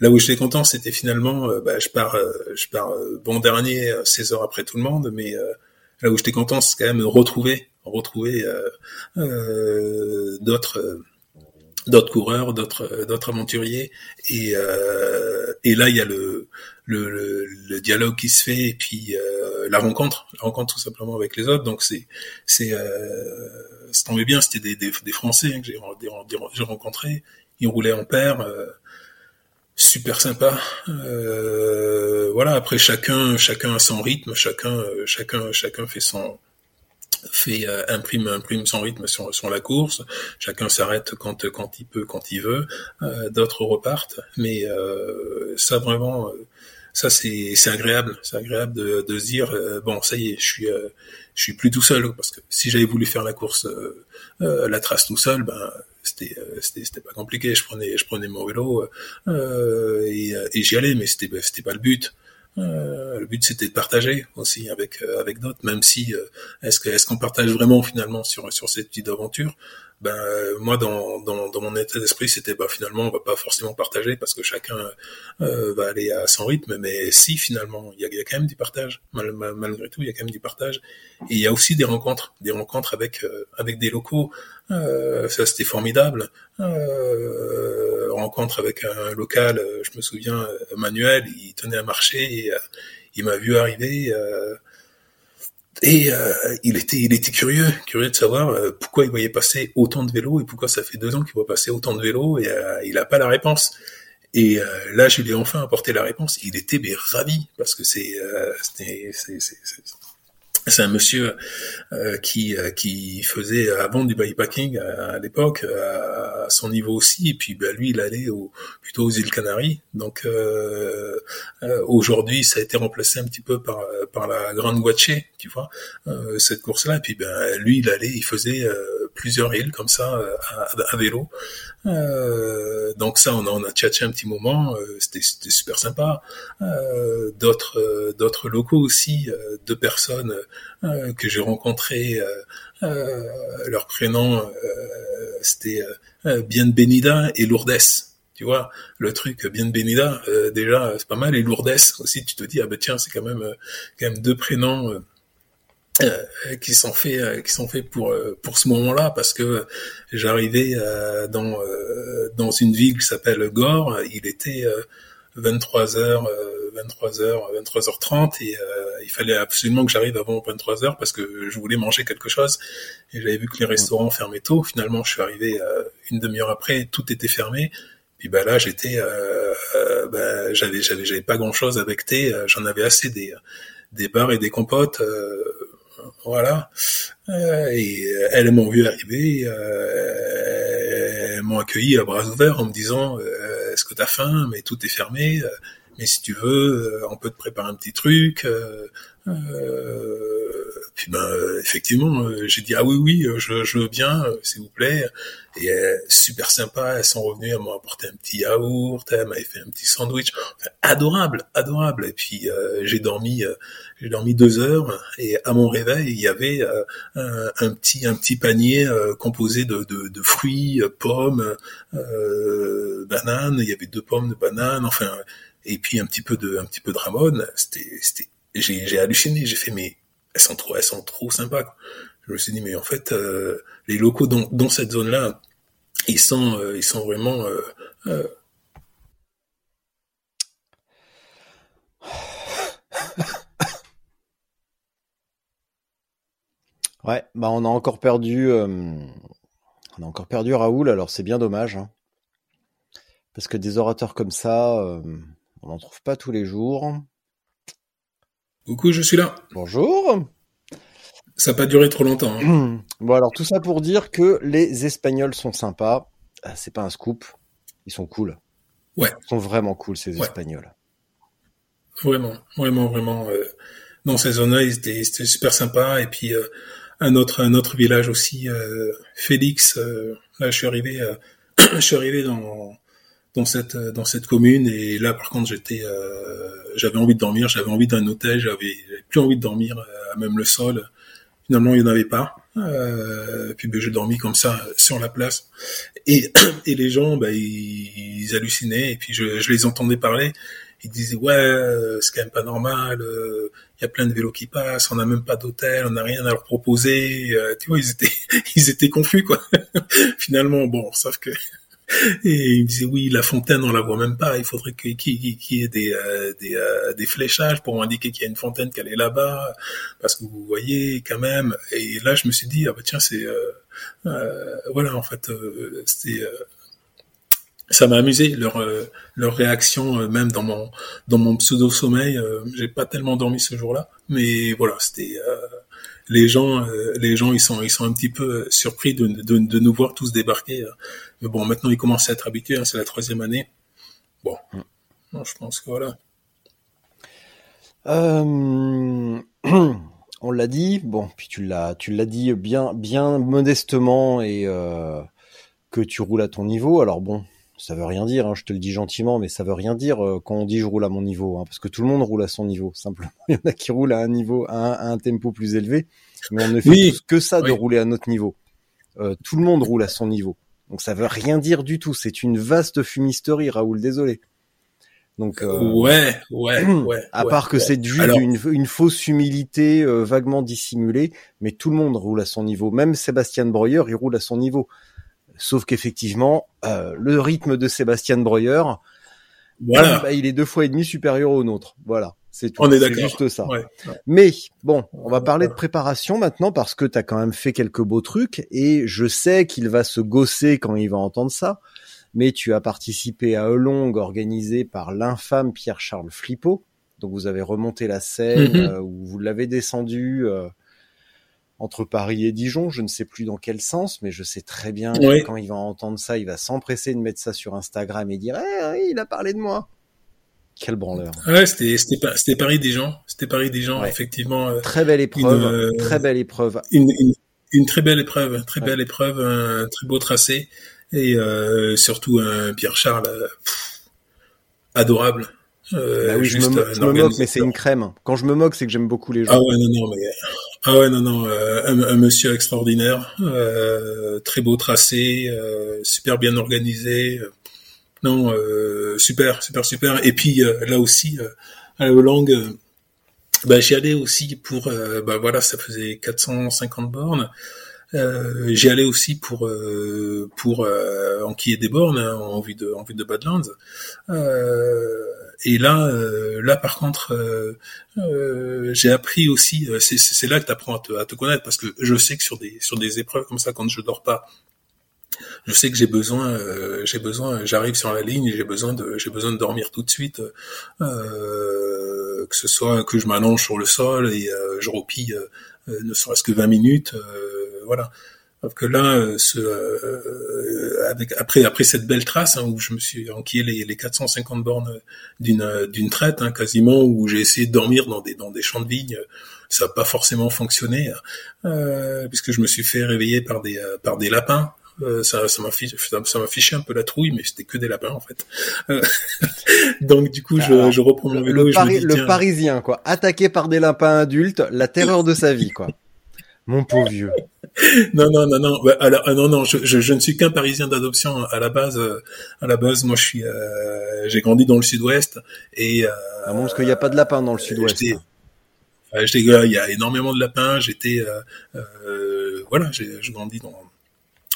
là où j'étais content, c'était finalement, bah, je pars, je pars bon dernier, 16 heures après tout le monde, mais là où j'étais content, c'est quand même retrouver, retrouver d'autres d'autres coureurs, d'autres d'autres aventuriers et euh, et là il y a le le, le dialogue qui se fait et puis euh, la rencontre, la rencontre tout simplement avec les autres. Donc c'est c'est euh, ça tombait bien, c'était des, des, des Français hein, que j'ai rencontrés. Ils roulaient en paire, euh, super sympa. Euh, voilà. Après chacun chacun a son rythme, chacun chacun chacun fait son fait euh, imprime imprime son rythme sur, sur la course. Chacun s'arrête quand quand il peut, quand il veut. Euh, D'autres repartent, mais euh, ça vraiment, euh, ça c'est c'est agréable. C'est agréable de, de se dire euh, bon ça y est, je suis je suis plus tout seul parce que si j'avais voulu faire la course la trace tout seul, ben c'était c'était c'était pas compliqué. Je prenais je prenais mon vélo et, et j'y allais, mais c'était c'était pas le but. Euh, le but c'était de partager aussi avec euh, avec d'autres, même si euh, est-ce que est-ce qu'on partage vraiment finalement sur sur cette petite aventure? Ben moi dans, dans, dans mon état d'esprit c'était bah finalement on va pas forcément partager parce que chacun va aller à son rythme, mais si finalement il y a, y a, quand même du partage malgré tout il y a quand même du partage et il y a aussi des rencontres des rencontres avec avec des locaux ça c'était formidable rencontre avec un local, euh, je me souviens, euh, Manuel, il tenait à marcher et euh, il m'a vu arriver et il était il était curieux, curieux de savoir pourquoi il voyait passer autant de vélos et pourquoi ça fait deux ans qu'il voit passer autant de vélos et il n'a pas la réponse. Et là, je lui ai enfin apporté la réponse. Il était mais ravi parce que c'est c'est c'est un monsieur euh, qui euh, qui faisait avant du bikepacking à, l'époque à, son niveau aussi. Et puis ben, lui il allait plutôt aux îles Canaries. Donc euh, aujourd'hui ça a été remplacé un petit peu par par la Grande Guache tu vois cette course là et puis ben lui il allait il faisait plusieurs îles comme ça à, vélo donc ça on a on a tchatché un petit moment c'était c'était super sympa d'autres d'autres locaux aussi deux personnes euh, que j'ai rencontré, euh, euh, leur prénom c'était Bien Benida et Lourdes. Tu vois, le truc Bien Benida, déjà c'est pas mal, et Lourdes aussi. Tu te dis ah ben tiens c'est quand même quand même deux prénoms. Qui sont faits qui sont faits pour pour ce moment-là parce que j'arrivais dans dans une ville qui s'appelle Gore il était 23h 23h 23h30 et il fallait absolument que j'arrive avant 23 heures parce que je voulais manger quelque chose et j'avais vu que les restaurants fermaient tôt. Finalement, je suis arrivé euh, une demi-heure après, tout était fermé. Puis bah là, j'étais, euh, euh bah, j'avais, j'avais, j'avais pas grand-chose avec thé. Euh, j'en avais assez des des bars et des compotes. Voilà. et elles m'ont vu arriver. elles m'ont accueilli à bras ouverts en me disant Est-ce que t'as faim? Mais tout est fermé mais si tu veux, on peut te préparer un petit truc. Puis ben effectivement, j'ai dit ah oui oui, je, je veux bien, s'il vous plaît. Et super sympa, elles sont revenues, elles m'ont apporté un petit yaourt, elles m'avaient fait un petit sandwich, adorable, adorable. Et puis j'ai dormi, j'ai dormi deux heures et à mon réveil il y avait un, un, petit un petit panier composé de, de, de fruits, pommes, bananes. Il y avait deux pommes de bananes, enfin et puis un petit peu de un petit peu de ramone. C'était c'était j'ai j'ai halluciné, j'ai fait mais elles sont trop sympas. Quoi. Je me suis dit mais en fait euh, les locaux dans cette zone là ils sont euh, ils sont vraiment euh, Ouais, bah on a encore perdu, on a encore perdu Raoul. Alors c'est bien dommage, hein. parce que des orateurs comme ça, on n'en trouve pas tous les jours. Coucou, je suis là. Bonjour. Ça n'a pas duré trop longtemps. Hein. bon alors tout ça pour dire que les Espagnols sont sympas. Ah, c'est pas un scoop, ils sont cool. Ouais. Ils sont vraiment cool ces Ouais. Espagnols. Vraiment, vraiment, vraiment. Euh, dans ces zones-là, ils étaient, super sympa. Et puis euh, un autre, un autre village aussi, euh, Félix. euh, là, je suis arrivé, euh, je suis arrivé dans dans cette euh, dans cette commune et là, par contre, j'étais, euh, j'avais envie de dormir, j'avais envie d'un hôtel, j'avais plus envie de dormir euh, même le sol. Finalement, il n'y en avait pas. Euh, puis ben, j'ai dormi comme ça sur la place. Et, et les gens, ben, ils, ils hallucinaient. Et puis je, je les entendais parler. Ils disaient ouais, euh, c'est quand même pas normal. euh, Il y a plein de vélos qui passent. On n'a même pas d'hôtel. On n'a rien à leur proposer. Euh, tu vois, ils étaient ils étaient confus quoi. Finalement, bon, sauf que et ils me disaient oui, la fontaine on la voit même pas. Il faudrait qu'il y ait des euh, des, euh, des fléchages pour indiquer qu'il y a une fontaine qu'elle est là-bas, parce que vous voyez quand même. Et là, je me suis dit ah bah tiens c'est euh, euh, voilà en fait euh, c'était euh, ça m'a amusé leur leur réaction même dans mon dans mon pseudo sommeil. J'ai pas tellement dormi ce jour-là, mais voilà c'était les gens, euh, les gens, ils sont, ils sont un petit peu surpris de, de, de nous voir tous débarquer. euh. Mais bon, maintenant, ils commencent à être habitués. hein, c'est la troisième année. Bon, Non, je pense que voilà. Euh, on l'a dit, bon, puis tu l'as, tu l'as dit bien, bien modestement et euh, que tu roules à ton niveau. Alors bon, ça veut rien dire, hein, je te le dis gentiment, mais ça veut rien dire euh, quand on dit je roule à mon niveau, hein, parce que tout le monde roule à son niveau. Simplement, il y en a qui roulent à un niveau, à un, à un tempo plus élevé, mais on ne fait Oui. que ça de Oui. rouler à notre niveau. Euh, tout le monde roule à son niveau, donc ça veut rien dire du tout. C'est une vaste fumisterie, Raoul. Désolé. Donc euh, Ouais, ouais, ouais. à ouais, part que c'est juste Alors- une, une fausse humilité euh, vaguement dissimulée, mais tout le monde roule à son niveau. Même Sébastien Breuer, il roule à son niveau. Sauf qu'effectivement, euh, le rythme de Sébastien Breuer, Voilà. bah, il est deux fois et demi supérieur au nôtre. Voilà, c'est tout. On est C'est juste ça. Ouais. Mais bon, on va parler de préparation maintenant parce que tu as quand même fait quelques beaux trucs et je sais qu'il va se gausser quand il va entendre ça. Mais tu as participé à Elong organisé par l'infâme Pierre-Charles Flippo. Donc vous avez remonté la Seine Mhm. euh, ou vous l'avez descendu euh, entre Paris et Dijon. Je ne sais plus dans quel sens, mais je sais très bien que quand il va entendre ça, il va s'empresser de mettre ça sur Instagram et dire Eh, il a parlé de moi. Quel branleur. Ouais, c'était, Paris des gens. C'était Paris des gens, Ouais. effectivement. euh, Très belle épreuve, Une, euh, très belle épreuve. une, une, une très belle épreuve, très Ouais. belle épreuve, un très beau tracé et euh, surtout un Pierre Charles euh, pff, adorable. Euh, Bah oui, je me, je moque, mais c'est une crème. Quand je me moque, c'est que j'aime beaucoup les gens. Ah ouais non non mais ah ouais non non euh, un, un monsieur extraordinaire, euh, très beau tracé, super bien organisé. non super super super et puis là aussi à la Hollande bah, j'y allais aussi pour bah voilà ça faisait 450 bornes. Euh, j'y allais aussi pour euh, pour euh, enquiller des bornes hein, en vue de en vue de Badlands. Euh, et là euh, là par contre euh, j'ai appris aussi c'est là que tu apprends à te, à te connaître parce que je sais que sur des sur des épreuves comme ça quand je dors pas je sais que j'ai besoin euh, j'ai besoin j'arrive sur la ligne j'ai besoin de j'ai besoin de dormir tout de suite euh, que ce soit que je m'allonge sur le sol et euh, je roupille ne serait-ce que 20 minutes euh, voilà que là, euh, ce, euh, avec, après après cette belle trace hein, où je me suis enquillé les, les 450 bornes d'une d'une traite hein, quasiment, où j'ai essayé de dormir dans des dans des champs de vignes, ça n'a pas forcément fonctionné euh, puisque je me suis fait réveiller par des par des lapins. Ça ça m'a ça m'a fiché un peu la trouille, mais c'était que des lapins en fait. donc du coup, je, je reprends mon vélo le, et je me dis, le Parisien, quoi, attaqué par des lapins adultes, la terreur de sa vie, quoi. Mon pauvre vieux. non, non, non, non. Alors, ah, non, non. Je, je, je ne suis qu'un Parisien d'adoption à la base. euh, à la base, moi, je suis. euh, j'ai grandi dans le Sud-Ouest et. Euh, Ah bon, parce qu'il n'y a pas de lapins dans le Sud-Ouest. hein. euh, il y a énormément de lapins. J'étais. Euh, euh, voilà, j'ai j'ai grandi dans.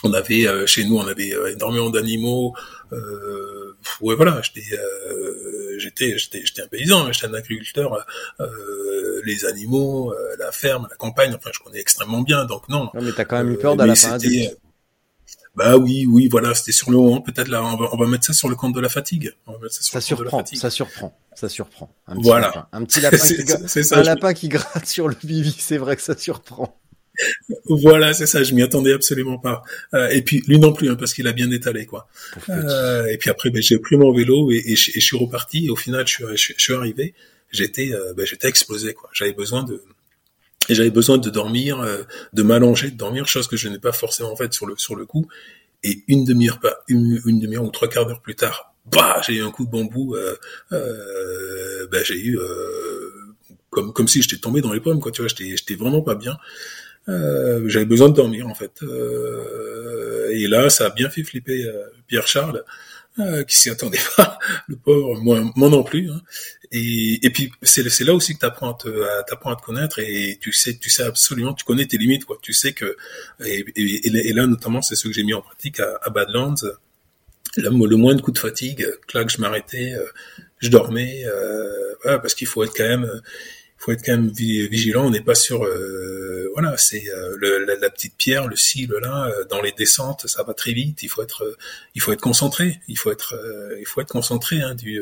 On avait euh, chez nous, on avait euh, énormément d'animaux. Euh, ouais, voilà. J'étais. euh, j'étais. J'étais. J'étais un paysan. J'étais un agriculteur. Euh, les animaux, euh, la ferme, la campagne. Enfin, je connais extrêmement bien. Donc non. Non, mais t'as quand même eu peur adulte. Bah oui, oui, voilà, c'était sur le moment. Peut-être là, on va, on va mettre ça sur le compte de la fatigue. On va mettre ça sur Ça le compte de la surprend, fatigue. ça surprend, ça surprend. Un petit Voilà. lapin, un petit lapin qui, C'est- gra- c'est ça, un lapin qui gratte sur le bibi, c'est vrai que ça surprend. Voilà, c'est ça. Je m'y attendais absolument pas. Euh, et puis lui non plus, hein, parce qu'il a bien étalé, quoi. Euh, et puis après, ben, j'ai pris mon vélo et, et je, et je suis reparti. Et au final, je suis, je, suis- je suis arrivé. J'étais, euh, ben, j'étais explosé, quoi. J'avais besoin de, j'avais besoin de dormir, euh, de m'allonger, de dormir, chose que je n'ai pas forcément faite sur le sur le coup. Et une demi-heure, pas une, une demi-heure ou trois quarts d'heure plus tard, bah, j'ai eu un coup de bambou. Euh, euh, ben, j'ai eu euh, comme comme si j'étais tombé dans les pommes, quoi. Tu vois, j'étais j'étais vraiment pas bien. Euh, j'avais besoin de dormir en fait. Euh, et là, ça a bien fait flipper euh, Pierre Charles, euh, qui s'y attendait pas, le pauvre, moi, moi non plus. hein. Et, et puis c'est là aussi que t'apprends à te t'apprends à te connaître et tu sais tu sais absolument tu connais tes limites quoi. Tu sais que et, et, là notamment c'est ce que j'ai mis en pratique à, à Badlands. Là, le moins de coups de fatigue, clac, je m'arrêtais, je dormais, euh, voilà, parce qu'il faut être quand même, faut être quand même vi- vigilant. On n'est pas sur, euh, voilà, c'est euh, le- la, la petite pierre, le cil là, euh, dans les descentes, ça va très vite. Il faut être, euh, il faut être concentré. Il faut être, euh, il faut être concentré hein, du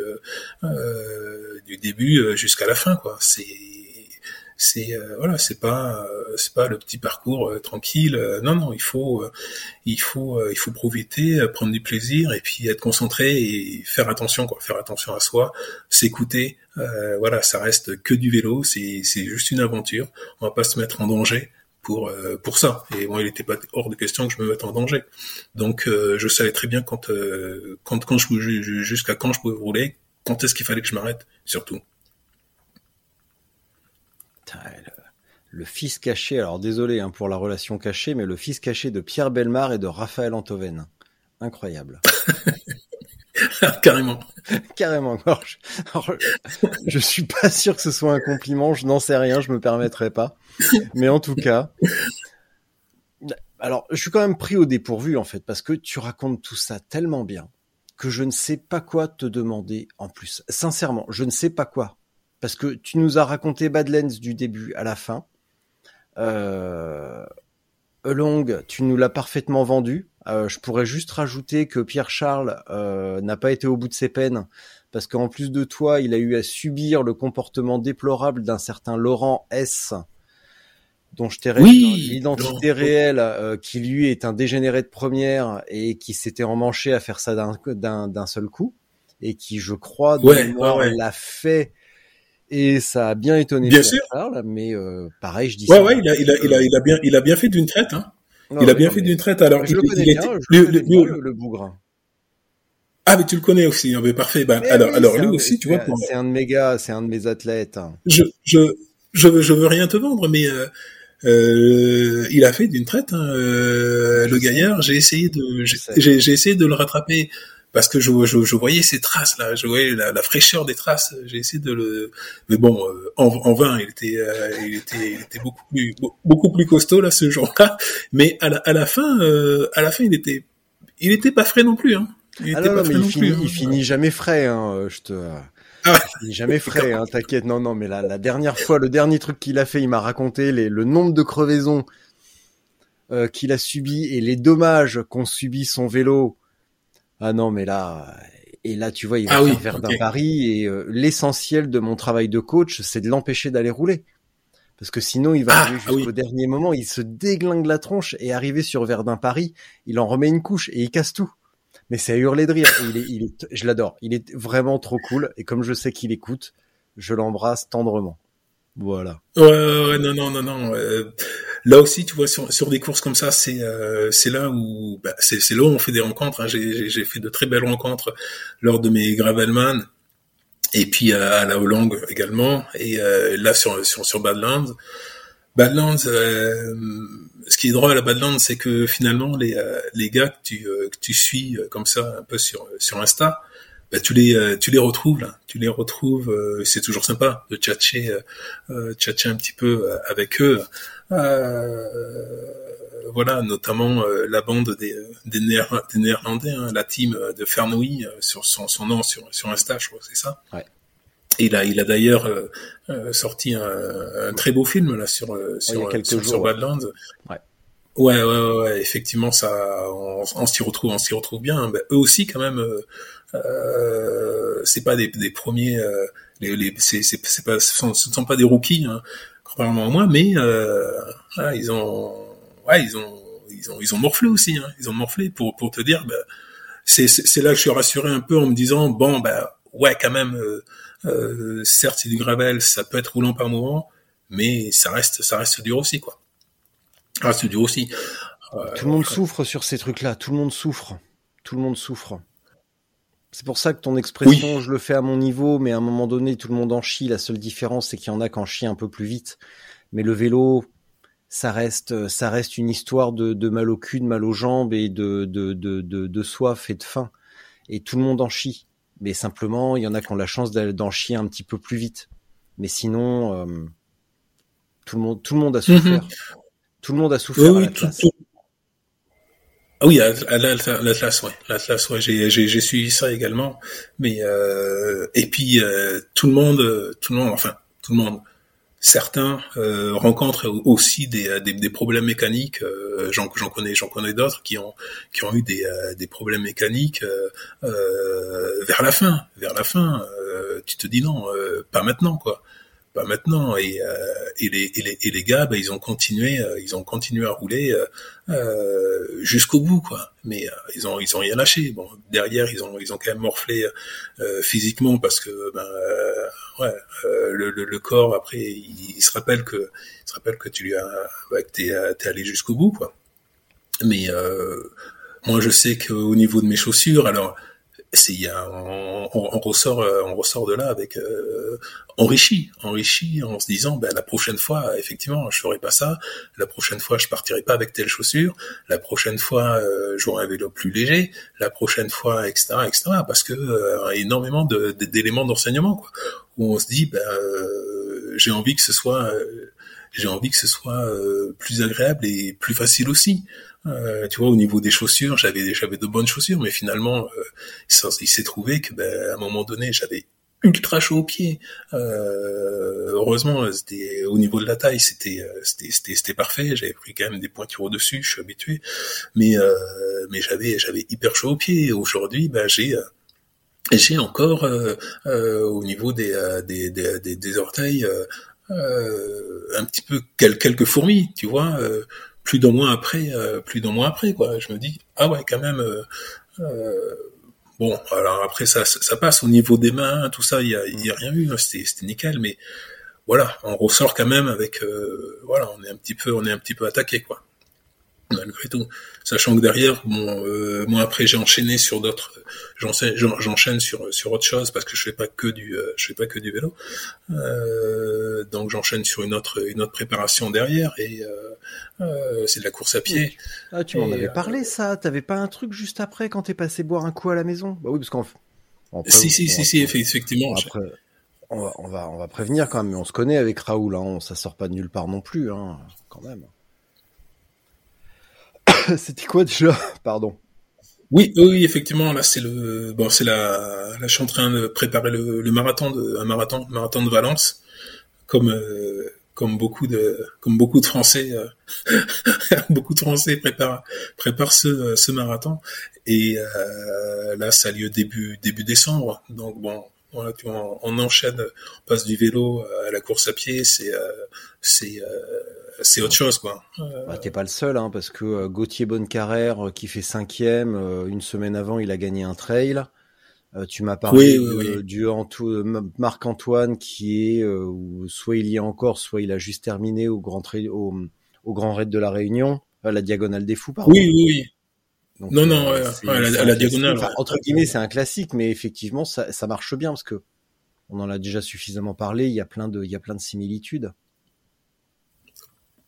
du début jusqu'à la fin, quoi. C'est c'est euh, voilà, c'est pas euh, c'est pas le petit parcours euh, tranquille. non, non, il faut il faut il faut profiter, prendre du plaisir et puis être concentré et faire attention quoi, faire attention à soi, s'écouter. voilà, ça reste que du vélo, c'est c'est juste une aventure. On va pas se mettre en danger pour euh, pour ça. Et moi, il était pas hors de question que je me mette en danger. Donc, euh, je savais très bien quand euh, quand quand je- jusqu'à quand je pouvais rouler, quand est-ce qu'il fallait que je m'arrête, surtout. Putain, le, le fils caché, alors désolé hein, pour la relation cachée, mais le fils caché de Pierre Belmar et de Raphaël Antoven. Incroyable. Carrément. Carrément. Alors, je, alors, je suis pas sûr que ce soit un compliment, je n'en sais rien, je me permettrai pas. Mais en tout cas, alors je suis quand même pris au dépourvu en fait, parce que tu racontes tout ça tellement bien que je ne sais pas quoi te demander en plus. Sincèrement, je ne sais pas quoi. Parce que tu nous as raconté Badlands du début à la fin. Euh, tu nous l'as parfaitement vendu. Euh, je pourrais juste rajouter que Pierre Charles euh, n'a pas été au bout de ses peines parce qu'en plus de toi, il a eu à subir le comportement déplorable d'un certain Laurent S, dont je t'ai révélé Oui, l'identité réelle, euh, qui lui est un dégénéré de première et qui s'était emmanché à faire ça d'un seul coup et qui, je crois, de Ouais, mémoire, ouais, ouais. l'a fait. Et ça a bien étonné Bien sûr. Mais euh, pareil, je dis Ouais, ça. ouais, il a, il a, il a, il a bien, il a bien fait d'une traite. Hein. Non, il a bien non, fait d'une traite. Alors, je il, le connais il bien, était- je le bien, bougre. ah, mais tu le connais aussi. Mais parfait. Ben, Mais alors, oui, alors lui un- aussi, tu vois. c'est- un de mes gars, c'est un de mes athlètes. je, je, je, veux- je veux rien te vendre, mais euh, euh, il a fait d'une traite. Hein, le gaillard, essayé de, j'ai essayé de le rattraper parce que je, je, je voyais ces traces là, je voyais la, la fraîcheur des traces. J'ai essayé de le, mais bon, euh, en, en vain, il était, euh, il était, il était beaucoup plus, beaucoup plus costaud là ce jour-là. Mais à la, à la fin, euh, à la fin, il était, il était pas frais non plus. Hein. Il Ah était non, pas non, frais il non finit, plus. hein. il finit jamais frais, hein, je te... Ah ouais. Il finit jamais frais, hein, t'inquiète. Non, non, mais la, la dernière fois, le dernier truc qu'il a fait, il m'a raconté les, le nombre de crevaisons euh, qu'il a subi et les dommages qu'ont subi son vélo. Ah non, mais là, et là, tu vois, il va Ah oui, faire Verdun ok. Paris et euh, l'essentiel de mon travail de coach, c'est de l'empêcher d'aller rouler. Parce que sinon, il va Ah, arriver ah jusqu'au oui. dernier moment, il se déglingue la tronche et arrivé sur Verdun Paris, il en remet une couche et il casse tout. Mais c'est à hurler de rire. Et il est, il est, je l'adore. Il est vraiment trop cool. Et comme je sais qu'il écoute, je l'embrasse tendrement. Voilà. Ouais, ouais, non, non, non, non. euh, là aussi, tu vois, sur, sur des courses comme ça, c'est euh, c'est là où bah, c'est là où on fait des rencontres. hein. J'ai fait de très belles rencontres lors de mes Gravelman et puis à, la Hollande également. Et euh, là sur sur sur Badlands, Badlands. euh, ce qui est drôle à Badlands, c'est que finalement les euh, les gars que tu euh, que tu suis comme ça un peu sur sur Insta. Bah, tu les euh, tu les retrouves là, tu les retrouves, euh, c'est toujours sympa de tchatcher euh, tchatcher un petit peu avec eux. Euh, voilà, notamment euh, la bande des, des, Néer- des Néerlandais, hein, la team de Fernouy, sur son, son nom sur, sur Insta, je crois, c'est ça. Ouais. Et il a, il a d'ailleurs euh, euh, sorti un, un très beau film là sur euh, sur, quelques sur, jours, sur ouais. Badlands. Ouais. Ouais, ouais, ouais, ouais, effectivement, ça, on, on s'y retrouve, on s'y retrouve bien. Ben, eux aussi, quand même, euh, euh, c'est pas des, des premiers, euh, les, les, c'est, c'est, pas, ce sont, ce ne sont pas des rookies, hein, contrairement à moi, mais euh, voilà, ils ont, ouais, ils ont, ils ont, ils ont morflé aussi, hein, ils ont morflé pour pour te dire, ben, c'est, c'est, c'est là que je suis rassuré un peu en me disant, bon, ben, ouais, quand même, euh, euh, certes, c'est du gravel, ça peut être roulant par moment, mais ça reste, ça reste dur aussi, quoi. Ça reste dur aussi. Euh, Tout le monde souffre sur ces trucs-là. Tout le monde souffre. Tout le monde souffre. C'est pour ça que ton expression, je le fais à mon niveau, mais à un moment donné, tout le monde en chie. La seule différence, c'est qu'il y en a qui en chient un peu plus vite. Mais le vélo, ça reste, ça reste une histoire de, de mal au cul, de mal aux jambes et de, de, de, de, de soif et de faim. Et tout le monde en chie. Mais simplement, il y en a qui ont la chance d'aller- d'en chier un petit peu plus vite. Mais sinon, euh, tout le monde, tout le monde a souffert. Tout le monde a Oui, souffert. à oui, la tout, place. tout- oui, à, à l'Atlas, ouais, l'Atlas, ouais, j'ai, suivi ça également. Mais euh, et puis euh, tout le monde, euh, tout le monde, enfin tout le monde, certains euh, rencontrent aussi des, des, des problèmes mécaniques. Euh, j'en, connais, j'en connais d'autres qui ont qui ont eu des, euh, des problèmes mécaniques euh, euh, vers la fin, vers la fin. euh, tu te dis non, euh, pas maintenant, quoi pas maintenant. Et, euh, et, les, et, les, et les gars bah, ils ont continué euh, ils ont continué à rouler euh, euh, jusqu'au bout quoi. Mais euh, ils ont ils ont rien lâché. Bon derrière ils ont ils ont quand même morflé euh, physiquement parce que ben ouais le, le, le corps après il, il se rappelle que il se rappelle que tu lui as bah, que t'es t'es allé jusqu'au bout quoi. Mais moi je sais qu'au niveau de mes chaussures alors on, on, on ressort euh, on ressort de là avec euh, enrichi enrichi en se disant ben la prochaine fois effectivement je ferai pas ça. La prochaine fois je partirai pas avec telle chaussure. La prochaine fois euh, j'aurai un vélo plus léger. La prochaine fois etc etc parce que euh, énormément d'éléments d'enseignement quoi. Où on se dit ben euh, j'ai envie que ce soit euh, j'ai envie que ce soit euh, plus agréable et plus facile aussi euh, tu vois, au niveau des chaussures, j'avais j'avais de bonnes chaussures, mais finalement, euh, il s'est trouvé que, ben, à un moment donné, j'avais ultra chaud aux pieds. Euh, heureusement, au niveau de la taille, c'était euh, c'était c'était c'était parfait. J'avais pris quand même des pointures au dessus, je suis habitué, mais mais j'avais j'avais hyper chaud aux pieds. Aujourd'hui, ben j'ai j'ai encore au niveau des, des, des, des, des orteils un petit peu quel- quelques fourmis, tu vois. Plus d'un mois après, euh, plus d'un mois après, quoi. Je me dis ah ouais, quand même. euh, euh, bon, alors après ça, ça, passe au niveau des mains, tout ça, il y a, a rien eu, hein, c'était nickel, mais voilà, on ressort quand même avec, voilà, on est un petit peu, on est un petit peu attaqué, quoi malgré tout. Sachant que derrière, bon, euh, moi après j'ai enchaîné sur d'autres, j'enchaîne, sur sur autre chose parce que je fais pas que du, euh, je fais pas que du vélo. Euh, donc j'enchaîne sur une autre une autre préparation derrière et c'est de la course à pied. Ah, tu m'en avais parlé, ça. T'avais pas un truc juste après quand t'es passé boire un coup à la maison? Bah oui, parce qu'en Si si si si effectivement. Après, on va, on va, on va prévenir quand même. Mais on se connaît avec Raoul. Hein. on- Ça sort pas de nulle part non plus, hein, quand même. C'était quoi déjà Pardon. Oui, oui, effectivement, là c'est le bon, c'est la là je suis en train de préparer le, le marathon de un marathon marathon de Valence. Comme euh, comme beaucoup de comme beaucoup de Français euh, beaucoup de Français préparent préparent ce ce marathon. Et euh, là ça a lieu début début décembre. Donc bon Voilà, tu vois, on, enchaîne, on passe du vélo à la course à pied, c'est c'est c'est autre chose quoi. Bah, T'es pas le seul hein, parce que Gauthier Bonnecarrère qui fait cinquième, une semaine avant il a gagné un trail. Euh, tu m'as parlé du Marc-Antoine qui est euh, soit il y est encore, soit il a juste terminé au Grand, au, au grand Raid de la Réunion, à la Diagonale des Fous, pardon. Oui, oui, non, non, euh, à la, Diagonale. entre guillemets, c'est un classique, mais effectivement, ça, ça marche bien parce que on en a déjà suffisamment parlé. Il y a plein de, il y a plein de similitudes.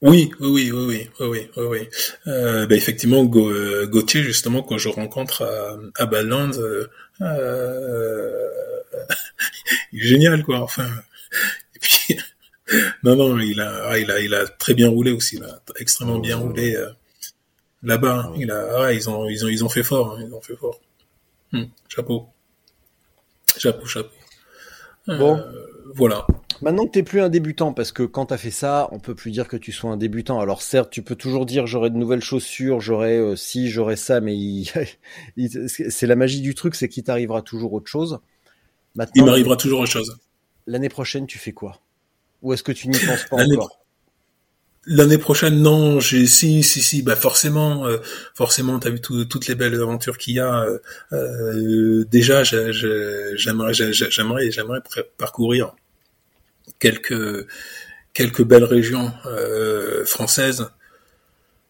Oui, oui, oui, oui, oui, oui, oui. Euh, ben effectivement, euh, Gauthier, justement, quand je rencontre à, à euh, euh il est génial, quoi. Enfin, et puis, non, non, il a, il a, il a très bien roulé aussi, là, extrêmement bien roulé euh, là-bas. Il a, ah, ils ont, ils ont, ils ont fait fort, hein, ils ont fait fort. Hum, chapeau, chapeau, chapeau. Bon, voilà. Maintenant que t'es plus un débutant, parce que quand t'as fait ça, on peut plus dire que tu sois un débutant. Alors certes, tu peux toujours dire j'aurai de nouvelles chaussures, j'aurai euh, si, j'aurai ça, mais c'est la magie du truc, c'est qu'il t'arrivera toujours autre chose. il m'arrivera toujours autre chose. L'année prochaine, tu fais quoi? Ou est-ce que tu n'y penses pas encore? L'année prochaine, non, j'ai si, si, si, bah forcément, euh, forcément, t'as vu toutes les belles aventures qu'il y a. Euh, euh déjà, j'aimerais, j'aimerais, j'aimerais parcourir quelques quelques belles régions euh, françaises,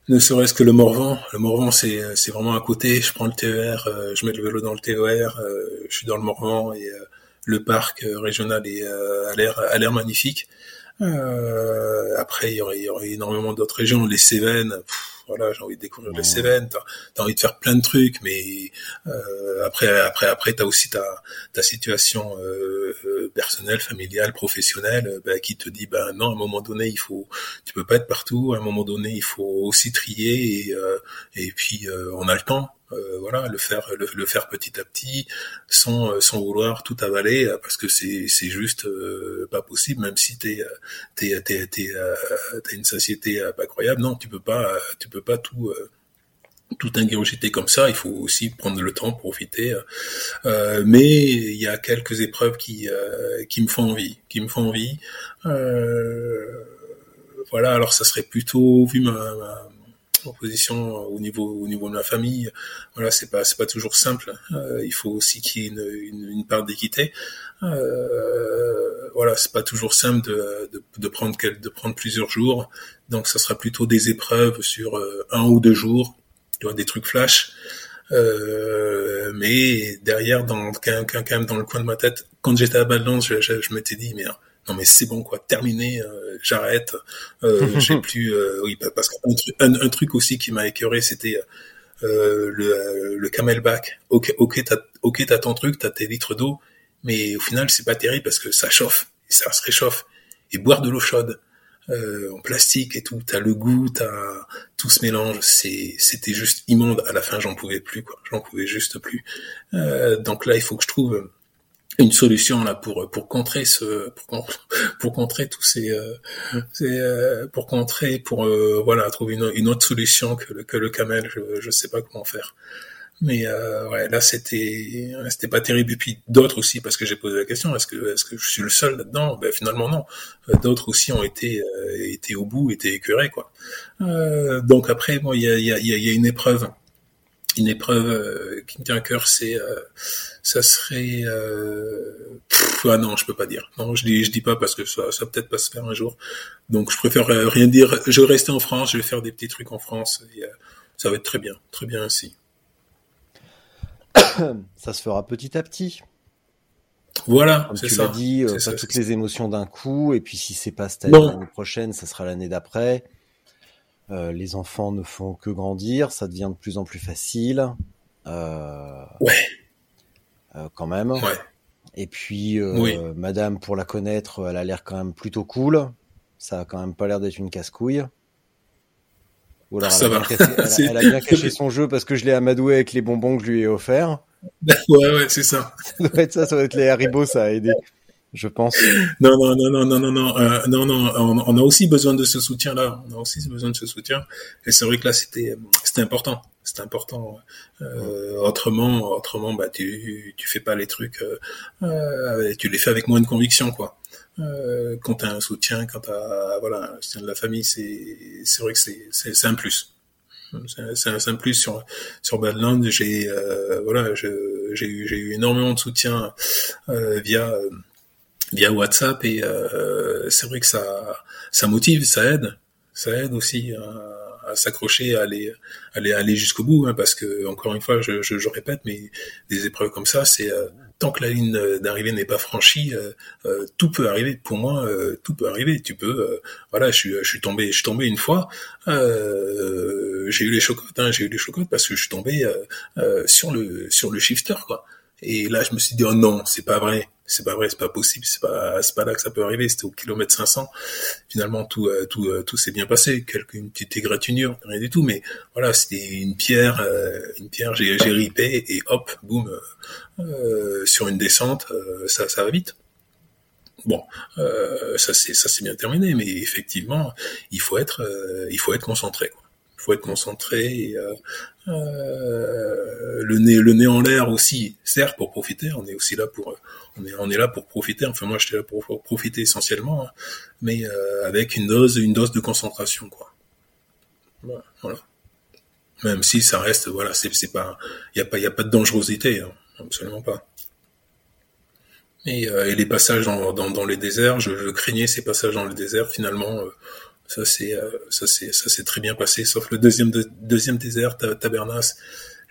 ne serait-ce que le Morvan. Le Morvan, c'est c'est vraiment à côté. Je prends le TER, euh, je mets le vélo dans le TER, euh, je suis dans le Morvan et le parc régional est a l'air a l'air magnifique. Euh, après, il y, aurait, il y aurait énormément d'autres régions, les Cévennes. voilà, j'ai envie de découvrir les Cévennes. T'as as envie de faire plein de trucs, mais euh, après, après, après, t'as aussi ta, ta situation euh, euh personnelle, familiale, professionnelle, euh, bah, qui te dit, ben non, à un moment donné, il faut, tu peux pas être partout. À un moment donné, il faut aussi trier, et, et puis on a le temps. Euh, voilà, le faire, le, faire petit à petit, sans, euh, sans vouloir tout avaler, euh, parce que c'est, c'est juste pas possible, même si t'es, t'es, t'es, t'es, t'as une société pas croyable. Non, tu peux pas, tu peux pas tout tout ingurgiter comme ça, il faut aussi prendre le temps, profiter. Mais il y a quelques épreuves qui qui me font envie, qui me font envie. Voilà, alors ça serait plutôt vu ma, position au niveau au niveau de la famille. Voilà, c'est pas toujours simple. Euh, il faut aussi qu'il y ait une, part d'équité. Euh, voilà, c'est pas toujours simple de, prendre plusieurs jours. Donc, ça sera plutôt des épreuves sur euh, un ou deux jours, des trucs flash. Euh, mais derrière, dans quand, même dans le coin de ma tête, quand j'étais à Balance, je, je, je m'étais dit, mais non mais c'est bon quoi, terminé, euh, j'arrête, euh, j'ai plus, euh, oui parce qu'un un, un, truc aussi qui m'a écœuré c'était euh, le, le camelback. Ok, ok, t'as, ok, t'as ton truc, t'as tes litres d'eau, mais au final c'est pas terrible parce que ça chauffe, et ça se réchauffe, et boire de l'eau chaude. en plastique et tout, t'as le goût, t'as tout se mélange, c'est c'était juste immonde. À la fin, j'en pouvais plus quoi, j'en pouvais juste plus. donc là, il faut que je trouve une solution là pour pour contrer ce pour, pour contrer tous ces, euh, euh pour contrer pour euh, voilà trouver une, autre solution que le, que le camel je je sais pas comment faire. Mais ouais là c'était c'était pas terrible. Et puis d'autres aussi parce que j'ai posé la question est-ce que est-ce que je suis le seul là-dedans? Ben finalement non. D'autres aussi ont été été au bout étaient écœurés quoi. Donc après bon il y a il y a il y a une épreuve une épreuve euh, qui me tient à cœur, c'est euh, ça serait euh, ah non, je peux pas dire. Non, je dis je dis pas parce que ça ça peut-être pas se faire un jour. Donc je préfère rien dire. Je vais rester en France, je vais faire des petits trucs en France. Et, ça va être très bien, très bien ainsi. ça se fera petit à petit. Voilà, Comme tu l'as dit, pas toutes les émotions d'un coup, et puis si c'est pas cette année prochaine, ça sera l'année d'après. Euh, les enfants ne font que grandir, ça devient de plus en plus facile. Euh, ouais. Euh, quand même. Ouais. Et puis, Madame, pour la connaître, elle a l'air quand même plutôt cool. Ça a quand même pas l'air d'être une casse-couille. Ou alors, ça elle, a va. Cassé, elle, a, bien caché son jeu parce que je l'ai amadoué avec les bonbons que je lui ai offerts. Ouais, ouais, c'est ça. Ça doit être ça, ça doit être les Haribo, ça a aidé. Je pense. Non, non, non, non, non, non, non, euh, non, non. On, on, a aussi besoin de ce soutien-là. On a aussi besoin de ce soutien. Et c'est vrai que là, c'était, c'était important. C'était important. Euh, autrement, autrement, bah, tu, tu fais pas les trucs. Euh, euh tu les fais avec moins de conviction, quoi. Euh, quand t'as un soutien, quand t'as, voilà, un soutien de la famille, c'est, c'est vrai que c'est, c'est, un plus. C'est un, un plus sur sur Badland. J'ai, euh, voilà, j'ai eu, j'ai eu énormément de soutien via via WhatsApp et euh, c'est vrai que ça ça motive, ça aide, ça aide aussi à, à s'accrocher, à aller aller aller jusqu'au bout, hein, parce que encore une fois, je, je, je, répète, mais des épreuves comme ça, c'est euh, tant que la ligne d'arrivée n'est pas franchie, euh, euh, tout peut arriver. Pour moi, tout peut arriver. Tu peux, voilà, je suis je suis tombé, je suis tombé une fois, j'ai eu les chocottes, hein, j'ai eu les chocottes parce que je suis tombé sur le sur le shifter quoi. Et là, je me suis dit, oh non, c'est pas vrai, c'est pas vrai, c'est pas possible, c'est pas, c'est pas là que ça peut arriver. C'était au kilomètre 500. Finalement, tout, euh, tout, euh, tout s'est bien passé. Quelque, une petite égratignure, rien du tout. Mais voilà, c'était une pierre, euh, une pierre. J'ai, j'ai ripé et hop, boum, sur une descente, ça, ça va vite. Bon, ça c'est, ça c'est bien terminé. Mais effectivement, il faut être, il faut être concentré. Quoi faut être concentré. Euh, euh, le nez, le nez en l'air aussi sert pour profiter. On est aussi là pour, on est, on est là pour profiter. Enfin moi, j'étais là pour, profiter essentiellement, hein. mais euh, avec une dose, une dose de concentration, quoi. Voilà. Même si ça reste, voilà, c'est, c'est pas, il y a pas, il y a pas de dangerosité, hein. absolument pas. Et, et, les passages dans, dans, dans les déserts, je, je, craignais ces passages dans le désert. Finalement, ça c'est euh, ça c'est ça s'est très bien passé, sauf le deuxième deuxième désert, Tabernas.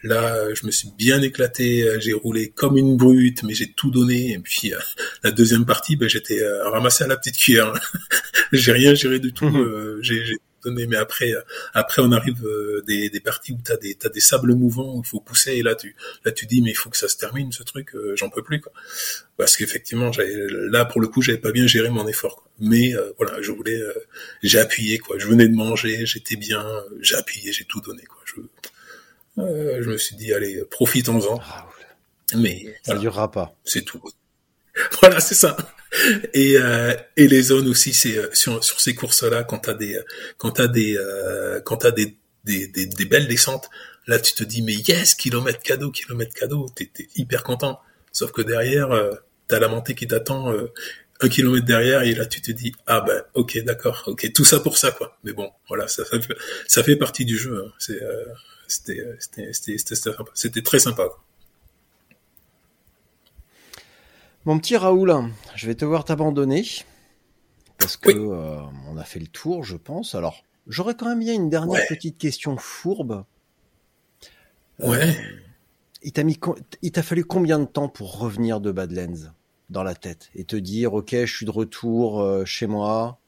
Là, euh, je me suis bien éclaté, euh, j'ai roulé comme une brute, mais j'ai tout donné. Et puis la deuxième partie, ben, j'étais ramassé à la petite cuillère. j'ai rien géré du tout. Mhm. j'ai mais après, après on arrive euh, des, des parties où t'as des t'as des sables mouvants où il faut pousser et là tu là tu dis mais il faut que ça se termine ce truc, euh, j'en peux plus quoi. Parce qu'effectivement, là pour le coup, j'avais pas bien géré mon effort. Quoi. Mais euh, voilà, je voulais, j'ai appuyé quoi. Je venais de manger, j'étais bien, j'ai appuyé, j'ai tout donné quoi. Je, je me suis dit allez, profitons-en. Ah, mais ça durera pas. C'est tout. voilà, c'est ça. Et, euh, et les zones aussi, c'est euh, sur, sur ces courses-là, quand t'as des quand t'as des euh, quand t'as des, des, des, des, belles descentes, là tu te dis mais yes, kilomètre cadeau, kilomètre cadeau, t'es es hyper content. Sauf que derrière, euh, t'as la montée qui t'attend euh, un kilomètre derrière et là tu te dis ah ben ok d'accord, ok tout ça pour ça quoi. Mais bon, voilà, ça, ça, fait, ça fait partie du jeu. Hein. C'est c'était c'était c'était très sympa. Quoi. Mon petit Raoul, je vais te voir t'abandonner parce que euh, on a fait le tour, je pense. Alors, j'aurais quand même bien une dernière petite question fourbe. Euh, ouais. il t'a mis, il t'a fallu combien de temps pour revenir de Badlands dans la tête et te dire, ok, je suis de retour euh, chez moi,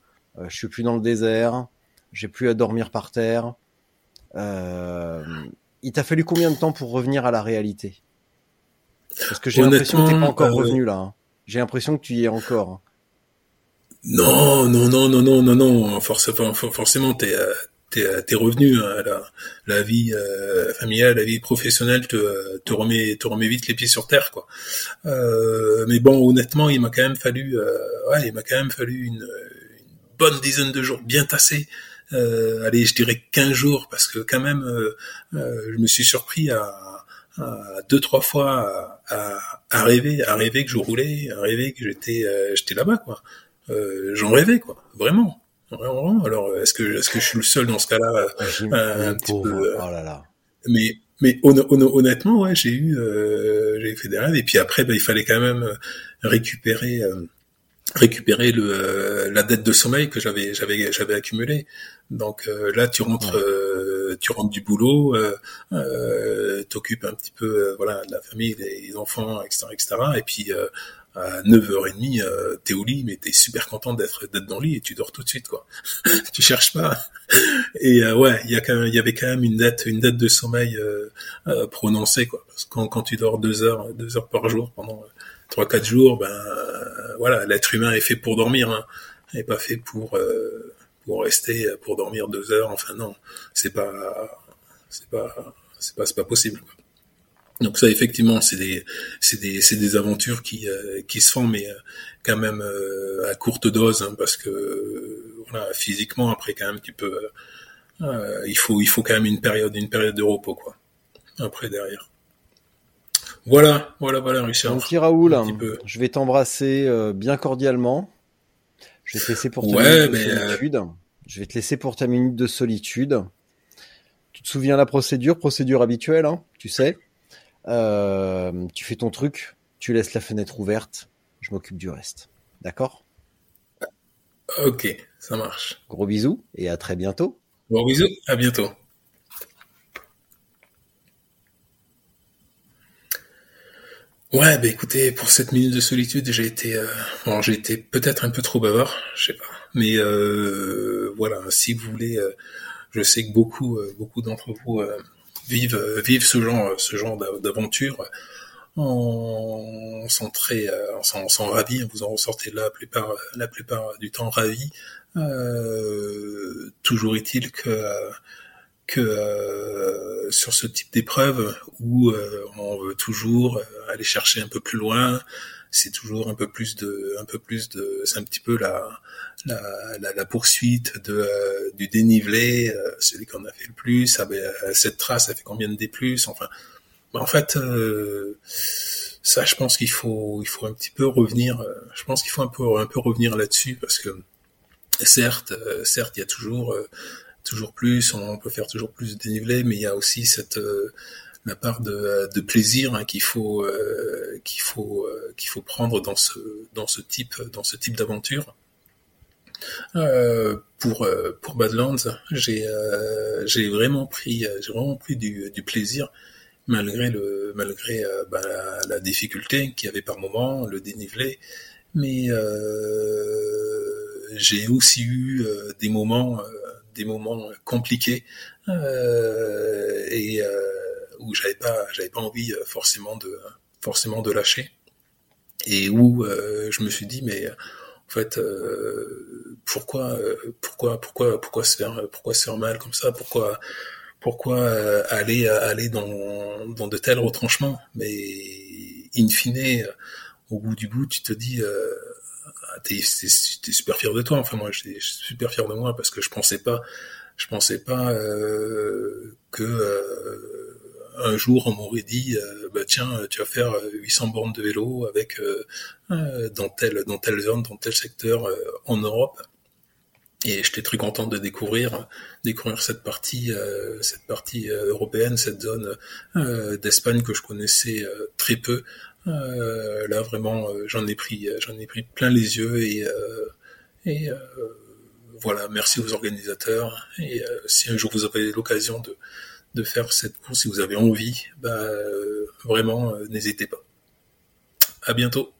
je suis plus dans le désert, j'ai plus à dormir par terre. il t'a fallu combien de temps pour revenir à la réalité? Parce que j'ai l'impression que t'es pas encore euh, revenu là. Hein. J'ai l'impression que tu y es encore. Hein. Non, non, non, non, non, non, non. Forcément, forcément, t'es euh, t'es euh, t'es revenu. Hein, la, la vie familiale, la vie professionnelle te te remet te remet vite les pieds sur terre, quoi. mais bon, honnêtement, il m'a quand même fallu, ouais, il m'a quand même fallu une, une, bonne dizaine de jours bien tassés. allez, je dirais 15 jours, parce que quand même, je me suis surpris à deux trois fois à, à, rêver à rêver que je roulais à rêver que j'étais euh, j'étais là-bas quoi. Euh, j'en rêvais quoi. Vraiment. Vraiment alors est-ce que est-ce que je suis le seul dans ce cas-là ah, euh, un petit peu oh là là. mais mais honnêtement ouais j'ai eu j'ai fait des rêves. Et puis après bah, il fallait quand même récupérer récupérer le la dette de sommeil que j'avais j'avais j'avais accumulée. Donc là tu rentres tu rentres du boulot, euh, euh, t'occupes un petit peu euh, voilà la famille, des enfants, etc., etc. Et puis euh, à 9h30, euh, t'es au lit, mais t'es super content d'être d'être dans le lit et tu dors tout de suite, quoi. tu cherches pas. Et euh, ouais, il y avait quand même une dette, une dette de sommeil euh, prononcée, quoi. Parce que quand, tu dors deux heures, deux heures par jour pendant trois quatre jours, ben voilà, l'être humain est fait pour dormir, hein, n'est pas fait pour pour rester pour dormir deux heures. Enfin non, c'est pas c'est pas c'est pas c'est pas possible. Donc ça, effectivement, c'est des, c'est des, c'est des aventures qui, qui se font, mais quand même à courte dose, hein, parce que voilà, physiquement, après, quand même, tu peux, il faut, il faut quand même une période, une période de repos, quoi. Après derrière. Voilà, voilà, voilà, Richard. Mon petit Raoul, je vais t'embrasser bien cordialement. Je vais te laisser pour ta minute de euh, solitude. Je vais te laisser pour ta minute de solitude. Tu te souviens la procédure, procédure habituelle, hein, tu sais. Euh, tu fais ton truc, tu laisses la fenêtre ouverte, je m'occupe du reste. D'accord? Ok, ça marche. Gros bisous et à très bientôt. Gros bisous, à bientôt. Ouais, bah écoutez, pour cette minute de solitude, j'ai été, euh, bon, j'ai été peut-être un peu trop bavard, je sais pas, mais euh, voilà, si vous voulez, euh, je sais que beaucoup, euh, beaucoup d'entre vous vivent, vivent ce genre, ce genre d'aventure. On s'en très, on s'en ravis, vous en ressortez la plupart, la plupart du temps ravis. toujours est-il que que euh, sur ce type d'épreuve où euh, on veut toujours euh, aller chercher un peu plus loin, c'est toujours un peu plus de, un peu plus de, c'est un petit peu la la, la, poursuite de du dénivelé, celui qu'on a fait le plus, ah ben, cette trace, ça fait combien de D plus, enfin, ben, en fait, ça, je pense qu'il faut, il faut un petit peu revenir, je pense qu'il faut un peu, un peu revenir là-dessus parce que certes, certes, il y a toujours toujours plus, on peut faire toujours plus de dénivelé, mais il y a aussi cette euh, la part de, de plaisir hein, qu'il faut euh, qu'il faut euh, qu'il faut prendre dans ce dans ce type dans ce type d'aventure. pour pour Badlands, j'ai j'ai vraiment pris j'ai vraiment pris du, du plaisir malgré le malgré bah, la, la, difficulté qu'il y avait par moment, le dénivelé, mais j'ai aussi eu des moments des moments compliqués euh, et euh, où j'avais pas j'avais pas envie euh, forcément de forcément de lâcher. Et où je me suis dit mais en fait pourquoi pourquoi pourquoi pourquoi se faire pourquoi se faire mal comme ça? Pourquoi pourquoi aller aller dans, dans de tels retranchements? Mais in fine au bout du bout tu te dis t'es es, super fier de toi. Enfin moi, je suis super fier de moi parce que je pensais pas, je pensais pas euh, que euh, un jour on m'aurait dit, euh, bah tiens, tu vas faire 800 bornes de vélo avec dans telle dans telle zone, dans tel secteur en Europe. Et j'étais très content de découvrir découvrir cette partie cette partie européenne, cette zone d'Espagne que je connaissais très peu euh, là vraiment, euh, j'en ai pris, euh, j'en ai pris plein les yeux et, voilà. Merci aux organisateurs. Et si un jour vous avez l'occasion de de faire cette course, si vous avez envie, bah, vraiment, n'hésitez pas. À bientôt.